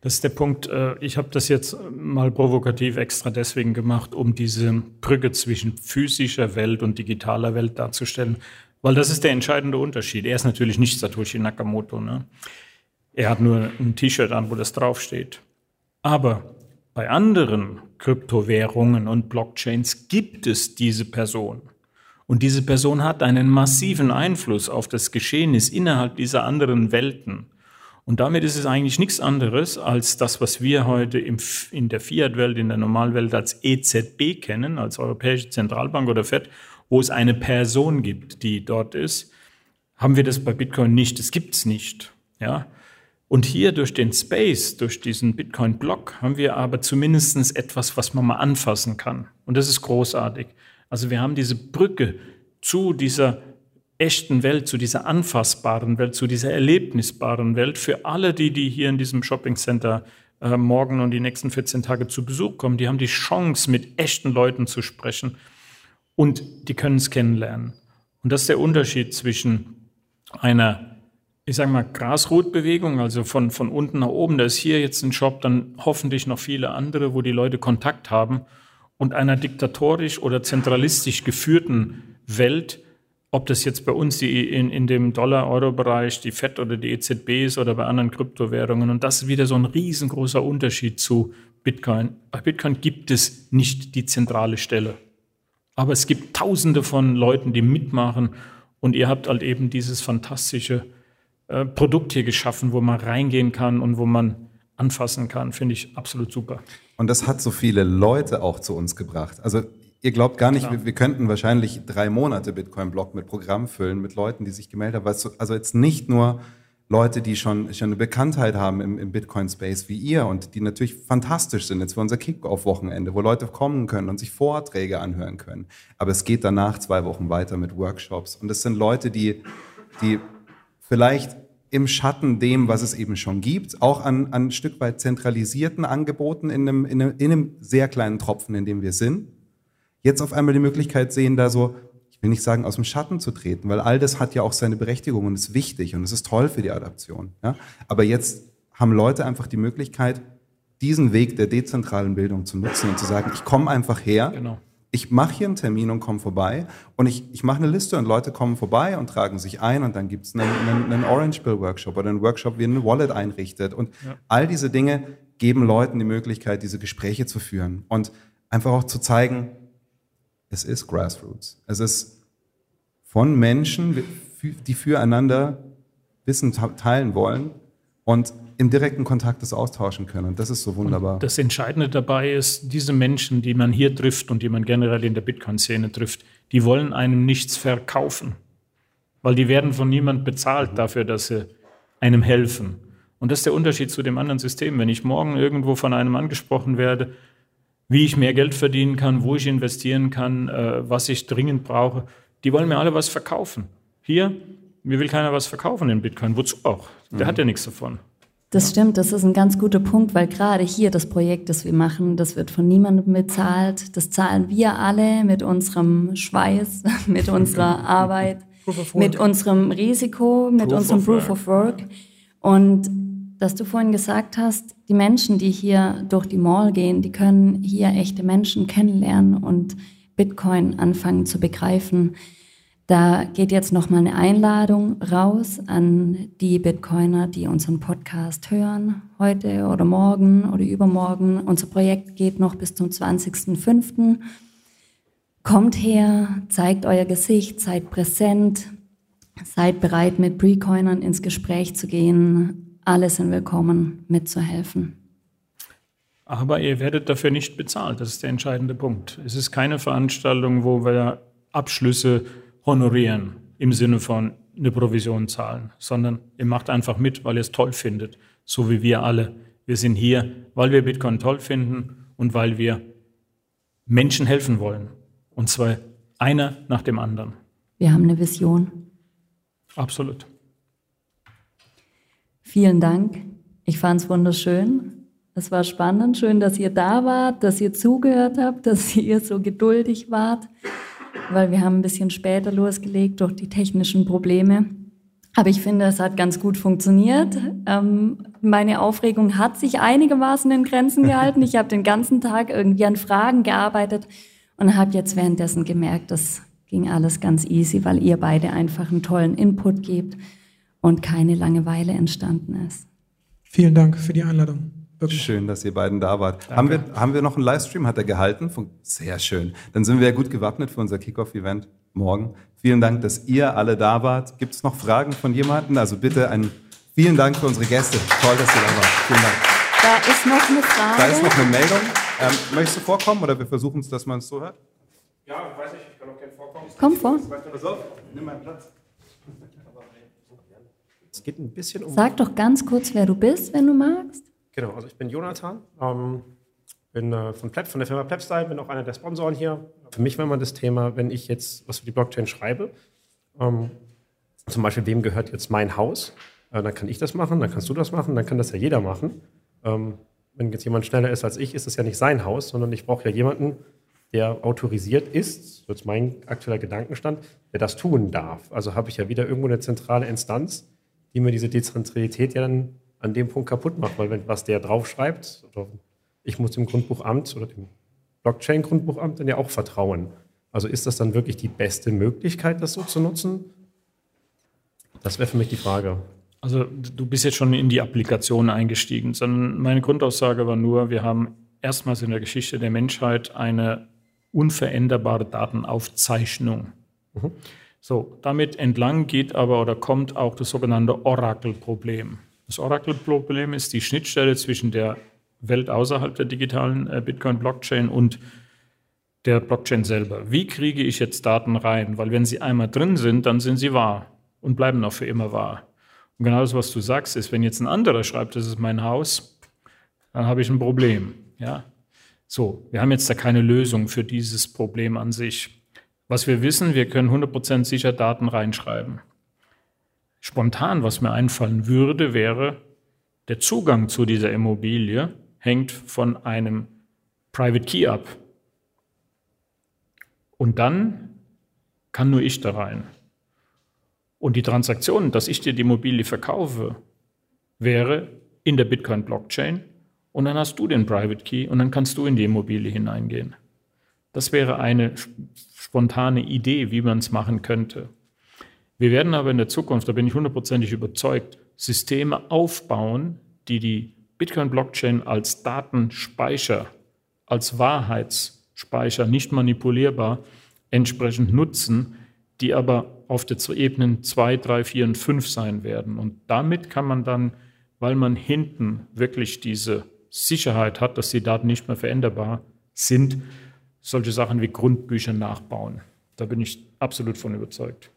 Das ist der Punkt. Äh, ich habe das jetzt mal provokativ extra deswegen gemacht, um diese Brücke zwischen physischer Welt und digitaler Welt darzustellen. Weil das ist der entscheidende Unterschied. Er ist natürlich nicht Satoshi Nakamoto. Ne? Er hat nur ein T-Shirt an, wo das draufsteht. Aber bei anderen Kryptowährungen und Blockchains gibt es diese Person. Und diese Person hat einen massiven Einfluss auf das Geschehnis innerhalb dieser anderen Welten. Und damit ist es eigentlich nichts anderes als das, was wir heute in der Fiat-Welt, in der Normalwelt als EZB kennen, als Europäische Zentralbank oder FED, wo es eine Person gibt, die dort ist, haben wir das bei Bitcoin nicht. Das gibt es nicht. Ja? Und hier durch den Space, durch diesen Bitcoin-Block, haben wir aber zumindest etwas, was man mal anfassen kann. Und das ist großartig. Also wir haben diese Brücke zu dieser echten Welt, zu dieser anfassbaren Welt, zu dieser erlebnisbaren Welt für alle, die, die hier in diesem Shopping Center äh, morgen und die nächsten 14 Tage zu Besuch kommen. Die haben die Chance, mit echten Leuten zu sprechen und die können es kennenlernen. Und das ist der Unterschied zwischen einer, ich sage mal, Grasrotbewegung, also von, von unten nach oben. Da ist hier jetzt ein Shop, dann hoffentlich noch viele andere, wo die Leute Kontakt haben und einer diktatorisch oder zentralistisch geführten Welt, ob das jetzt bei uns die in, in dem Dollar-Euro-Bereich die FED oder die EZB ist oder bei anderen Kryptowährungen. Und das ist wieder so ein riesengroßer Unterschied zu Bitcoin. Bei Bitcoin gibt es nicht die zentrale Stelle. Aber es gibt tausende von Leuten, die mitmachen. Und ihr habt halt eben dieses fantastische äh, Produkt hier geschaffen, wo man reingehen kann und wo man anfassen kann. Finde ich absolut super. Und das hat so viele Leute auch zu uns gebracht. Also ihr glaubt gar nicht, wir, wir, könnten wahrscheinlich drei Monate Bitcoin-Blog mit Programm füllen, mit Leuten, die sich gemeldet haben. Also jetzt nicht nur Leute, die schon, schon eine Bekanntheit haben im, im Bitcoin-Space wie ihr und die natürlich fantastisch sind jetzt für unser Kick-Off-Wochenende, wo Leute kommen können und sich Vorträge anhören können. Aber es geht danach zwei Wochen weiter mit Workshops. Und es sind Leute, die, die vielleicht im Schatten dem, was es eben schon gibt, auch an, an ein Stück weit zentralisierten Angeboten in einem, in, einem, in einem sehr kleinen Tropfen, in dem wir sind, jetzt auf einmal die Möglichkeit sehen, da so, ich will nicht sagen, aus dem Schatten zu treten, weil all das hat ja auch seine Berechtigung und ist wichtig und es ist toll für die Adaption. Ja? Aber jetzt haben Leute einfach die Möglichkeit, diesen Weg der dezentralen Bildung zu nutzen und zu sagen, ich komme einfach her. Genau ich mache hier einen Termin und komme vorbei und ich, ich mache eine Liste und Leute kommen vorbei und tragen sich ein und dann gibt es einen, einen, einen, Orange Bill Workshop oder einen Workshop, wie ein Wallet einrichtet und ja. all diese Dinge geben Leuten die Möglichkeit, diese Gespräche zu führen und einfach auch zu zeigen, es ist Grassroots. Es ist von Menschen, die füreinander Wissen teilen wollen und im direkten Kontakt das austauschen können. Und das ist so wunderbar. Und das Entscheidende dabei ist, diese Menschen, die man hier trifft und die man generell in der Bitcoin-Szene trifft, die wollen einem nichts verkaufen. Weil die werden von niemand bezahlt dafür, dass sie einem helfen. Und das ist der Unterschied zu dem anderen System. Wenn ich morgen irgendwo von einem angesprochen werde, wie ich mehr Geld verdienen kann, wo ich investieren kann, äh, was ich dringend brauche, die wollen mir alle was verkaufen. Hier, mir will keiner was verkaufen in Bitcoin. Wozu auch? Der mhm. hat ja nichts davon. Das stimmt, das ist ein ganz guter Punkt, weil gerade hier das Projekt, das wir machen, das wird von niemandem bezahlt. Das zahlen wir alle mit unserem Schweiß, mit unserer Arbeit, mit unserem Risiko, mit Proof unserem Proof of Work. Und dass du vorhin gesagt hast, die Menschen, die hier durch die Mall gehen, die können hier echte Menschen kennenlernen und Bitcoin anfangen zu begreifen Da geht jetzt nochmal eine Einladung raus an die Bitcoiner, die unseren Podcast hören, heute oder morgen oder übermorgen. Unser Projekt geht noch bis zum 20.05. Kommt her, zeigt euer Gesicht, seid präsent, seid bereit, mit Precoinern ins Gespräch zu gehen. Alle sind willkommen, mitzuhelfen. Aber ihr werdet dafür nicht bezahlt, das ist der entscheidende Punkt. Es ist keine Veranstaltung, wo wir Abschlüsse honorieren im Sinne von eine Provision zahlen, sondern ihr macht einfach mit, weil ihr es toll findet, so wie wir alle. Wir sind hier, weil wir Bitcoin toll finden und weil wir Menschen helfen wollen. Und zwar einer nach dem anderen. Wir haben eine Vision. Absolut. Vielen Dank. Ich fand es wunderschön. Es war spannend. Schön, dass ihr da wart, dass ihr zugehört habt, dass ihr so geduldig wart weil wir haben ein bisschen später losgelegt durch die technischen Probleme. Aber ich finde, es hat ganz gut funktioniert. Ähm, meine Aufregung hat sich einigermaßen in Grenzen gehalten. Ich habe den ganzen Tag irgendwie an Fragen gearbeitet und habe jetzt währenddessen gemerkt, das ging alles ganz easy, weil ihr beide einfach einen tollen Input gebt und keine Langeweile entstanden ist. Vielen Dank für die Einladung. Wirklich. Schön, dass ihr beiden da wart. Haben wir, haben wir noch einen Livestream? Hat er gehalten? Sehr schön. Dann sind wir ja gut gewappnet für unser Kickoff-Event morgen. Vielen Dank, dass ihr alle da wart. Gibt es noch Fragen von jemandem? Also bitte einen vielen Dank für unsere Gäste. Toll, dass ihr da wart. Vielen Dank. Da ist noch eine Frage. Da ist noch eine Meldung. Ähm, möchtest du vorkommen oder wir versuchen es, dass man es so hört? Ja, weiß ich, ich kann auch gerne vorkommen. Komm vor. Pass auf, nimm meinen Platz. Es geht ein bisschen um. Sag doch ganz kurz, wer du bist, wenn du magst. Genau, also ich bin Jonathan, ähm, bin äh, von, Pleb, von der Firma Plebstyle, bin auch einer der Sponsoren hier. Für mich war immer das Thema, wenn ich jetzt was für die Blockchain schreibe, ähm, zum Beispiel, wem gehört jetzt mein Haus, äh, dann kann ich das machen, dann kannst du das machen, dann kann das ja jeder machen. Ähm, wenn jetzt jemand schneller ist als ich, ist es ja nicht sein Haus, sondern ich brauche ja jemanden, der autorisiert ist, so ist mein aktueller Gedankenstand, der das tun darf. Also habe ich ja wieder irgendwo eine zentrale Instanz, die mir diese Dezentralität ja dann an dem Punkt kaputt macht, weil wenn was der draufschreibt, oder ich muss dem Grundbuchamt oder dem Blockchain-Grundbuchamt dann ja auch vertrauen. Also ist das dann wirklich die beste Möglichkeit, das so zu nutzen? Das wäre für mich die Frage. Also du bist jetzt schon in die Applikation eingestiegen, sondern meine Grundaussage war nur, wir haben erstmals in der Geschichte der Menschheit eine unveränderbare Datenaufzeichnung. Mhm. So, damit entlang geht aber oder kommt auch das sogenannte Oracle-Problem. Das Oracle-Problem ist die Schnittstelle zwischen der Welt außerhalb der digitalen äh, Bitcoin-Blockchain und der Blockchain selber. Wie kriege ich jetzt Daten rein? Weil wenn sie einmal drin sind, dann sind sie wahr und bleiben auch für immer wahr. Und genau das, was du sagst, ist, wenn jetzt ein anderer schreibt, das ist mein Haus, dann habe ich ein Problem. Ja? So, wir haben jetzt da keine Lösung für dieses Problem an sich. Was wir wissen, wir können 100% sicher Daten reinschreiben. Spontan, was mir einfallen würde, wäre, der Zugang zu dieser Immobilie hängt von einem Private Key ab. Und dann kann nur ich da rein. Und die Transaktion, dass ich dir die Immobilie verkaufe, wäre in der Bitcoin-Blockchain und dann hast du den Private Key und dann kannst du in die Immobilie hineingehen. Das wäre eine spontane Idee, wie man es machen könnte. Wir werden aber in der Zukunft, da bin ich hundertprozentig überzeugt, Systeme aufbauen, die die Bitcoin-Blockchain als Datenspeicher, als Wahrheitsspeicher, nicht manipulierbar, entsprechend nutzen, die aber auf der Ebenen 2, 3, 4 und 5 sein werden. Und damit kann man dann, weil man hinten wirklich diese Sicherheit hat, dass die Daten nicht mehr veränderbar sind, solche Sachen wie Grundbücher nachbauen. Da bin ich absolut von überzeugt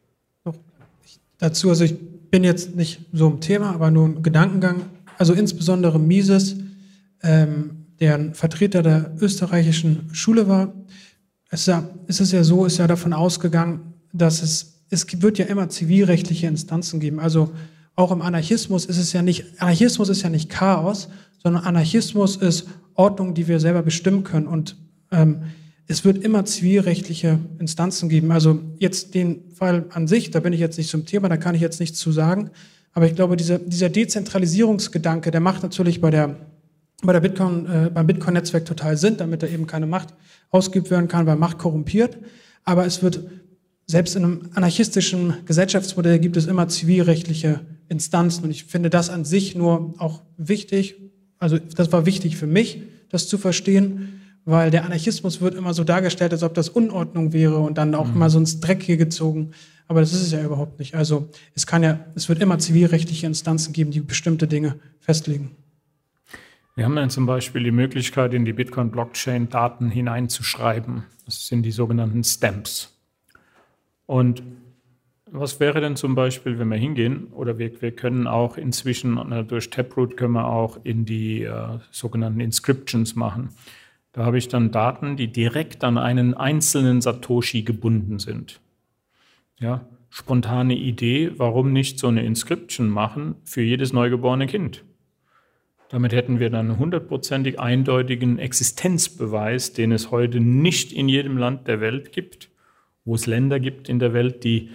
dazu, also ich bin jetzt nicht so im Thema, aber nur ein Gedankengang. Also insbesondere Mises, ähm, der ein Vertreter der österreichischen Schule war, es ist ja so, ist ja davon ausgegangen, dass es, es wird ja immer zivilrechtliche Instanzen geben. Also auch im Anarchismus ist es ja nicht, Anarchismus ist ja nicht Chaos, sondern Anarchismus ist Ordnung, die wir selber bestimmen können. Und ähm, es wird immer zivilrechtliche Instanzen geben. Also jetzt den Fall an sich, da bin ich jetzt nicht zum Thema, da kann ich jetzt nichts zu sagen. Aber ich glaube, dieser, dieser Dezentralisierungsgedanke, der macht natürlich bei der, bei der Bitcoin, äh, beim Bitcoin-Netzwerk total Sinn, damit da eben keine Macht ausgeübt werden kann, weil Macht korrumpiert. Aber es wird selbst in einem anarchistischen Gesellschaftsmodell gibt es immer zivilrechtliche Instanzen und ich finde das an sich nur auch wichtig. Also das war wichtig für mich, das zu verstehen, weil der Anarchismus wird immer so dargestellt, als ob das Unordnung wäre und dann auch mhm. immer so ins Dreck hier gezogen. Aber das ist es ja überhaupt nicht. Also es kann ja, es wird immer zivilrechtliche Instanzen geben, die bestimmte Dinge festlegen. Wir haben dann zum Beispiel die Möglichkeit, in die Bitcoin-Blockchain Daten hineinzuschreiben. Das sind die sogenannten Stamps. Und was wäre denn zum Beispiel, wenn wir hingehen, oder wir, wir können auch inzwischen äh, durch Taproot können wir auch in die äh, sogenannten Inscriptions machen. Da habe ich dann Daten, die direkt an einen einzelnen Satoshi gebunden sind. Ja, spontane Idee, warum nicht so eine Inscription machen für jedes neugeborene Kind? Damit hätten wir dann einen hundertprozentig eindeutigen Existenzbeweis, den es heute nicht in jedem Land der Welt gibt, wo es Länder gibt in der Welt, die,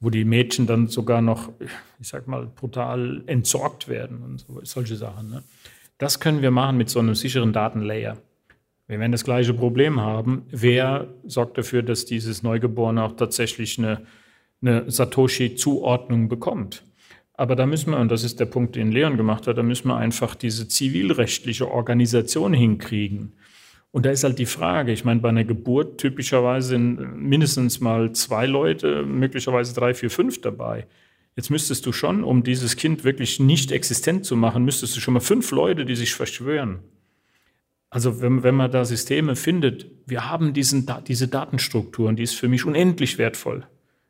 wo die Mädchen dann sogar noch, ich sag mal, brutal entsorgt werden und so, solche Sachen. Ne? Das können wir machen mit so einem sicheren Datenlayer. Wir werden das gleiche Problem haben. Wer sorgt dafür, dass dieses Neugeborene auch tatsächlich eine, eine Satoshi-Zuordnung bekommt? Aber da müssen wir, und das ist der Punkt, den Leon gemacht hat, da müssen wir einfach diese zivilrechtliche Organisation hinkriegen. Und da ist halt die Frage, ich meine, bei einer Geburt typischerweise sind mindestens mal zwei Leute, möglicherweise drei, vier, fünf dabei. Jetzt müsstest du schon, um dieses Kind wirklich nicht existent zu machen, müsstest du schon mal fünf Leute, die sich verschwören. Also wenn, wenn man da Systeme findet, wir haben diesen, diese Datenstruktur und die ist für mich unendlich wertvoll.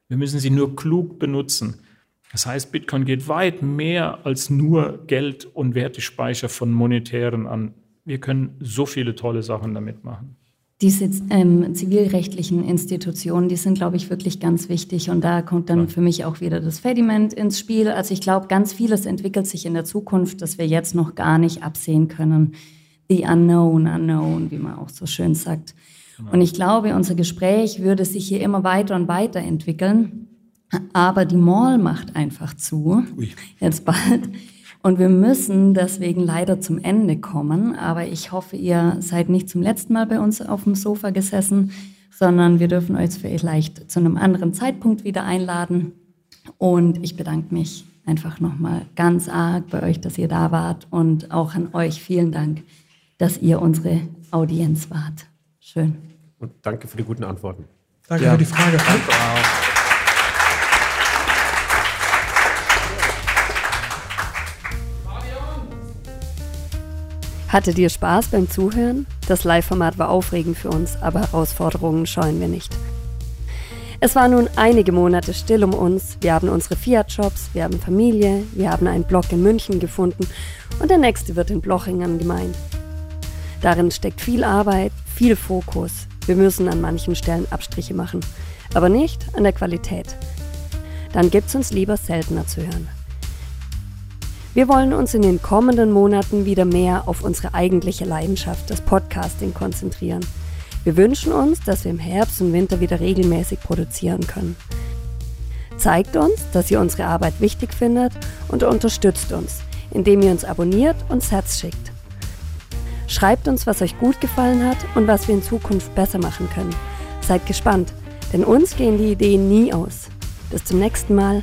Wir müssen sie nur klug benutzen. Das heißt, Bitcoin geht weit mehr als nur Geld und Wertespeicher von monetären an. Wir können so viele tolle Sachen damit machen. Diese ähm, zivilrechtlichen Institutionen, die sind, glaube ich, wirklich ganz wichtig. Und da kommt dann ja. für mich auch wieder das Fediment ins Spiel. Also ich glaube, ganz vieles entwickelt sich in der Zukunft, das wir jetzt noch gar nicht absehen können. The unknown, unknown, wie man auch so schön sagt. Genau. Und ich glaube, unser Gespräch würde sich hier immer weiter und weiter entwickeln. Aber die Mall macht einfach zu, Ui. jetzt bald. Und wir müssen deswegen leider zum Ende kommen. Aber ich hoffe, ihr seid nicht zum letzten Mal bei uns auf dem Sofa gesessen, sondern wir dürfen euch vielleicht zu einem anderen Zeitpunkt wieder einladen. Und ich bedanke mich einfach nochmal ganz arg bei euch, dass ihr da wart. Und auch an euch vielen Dank, dass ihr unsere Audienz wart. Schön. Und danke für die guten Antworten. Danke ja. für die Frage. Danke auch. Hattet ihr Spaß beim Zuhören? Das Live-Format war aufregend für uns, aber Herausforderungen scheuen wir nicht. Es war nun einige Monate still um uns. Wir haben unsere Fiat-Jobs, wir haben Familie, wir haben einen Blog in München gefunden und der nächste wird in Blochingen gemeint. Darin steckt viel Arbeit, viel Fokus. Wir müssen an manchen Stellen Abstriche machen, aber nicht an der Qualität. Dann gibt's uns lieber seltener zu hören. Wir wollen uns in den kommenden Monaten wieder mehr auf unsere eigentliche Leidenschaft, das Podcasting, konzentrieren. Wir wünschen uns, dass wir im Herbst und Winter wieder regelmäßig produzieren können. Zeigt uns, dass ihr unsere Arbeit wichtig findet und unterstützt uns, indem ihr uns abonniert und Sets schickt. Schreibt uns, was euch gut gefallen hat und was wir in Zukunft besser machen können. Seid gespannt, denn uns gehen die Ideen nie aus. Bis zum nächsten Mal.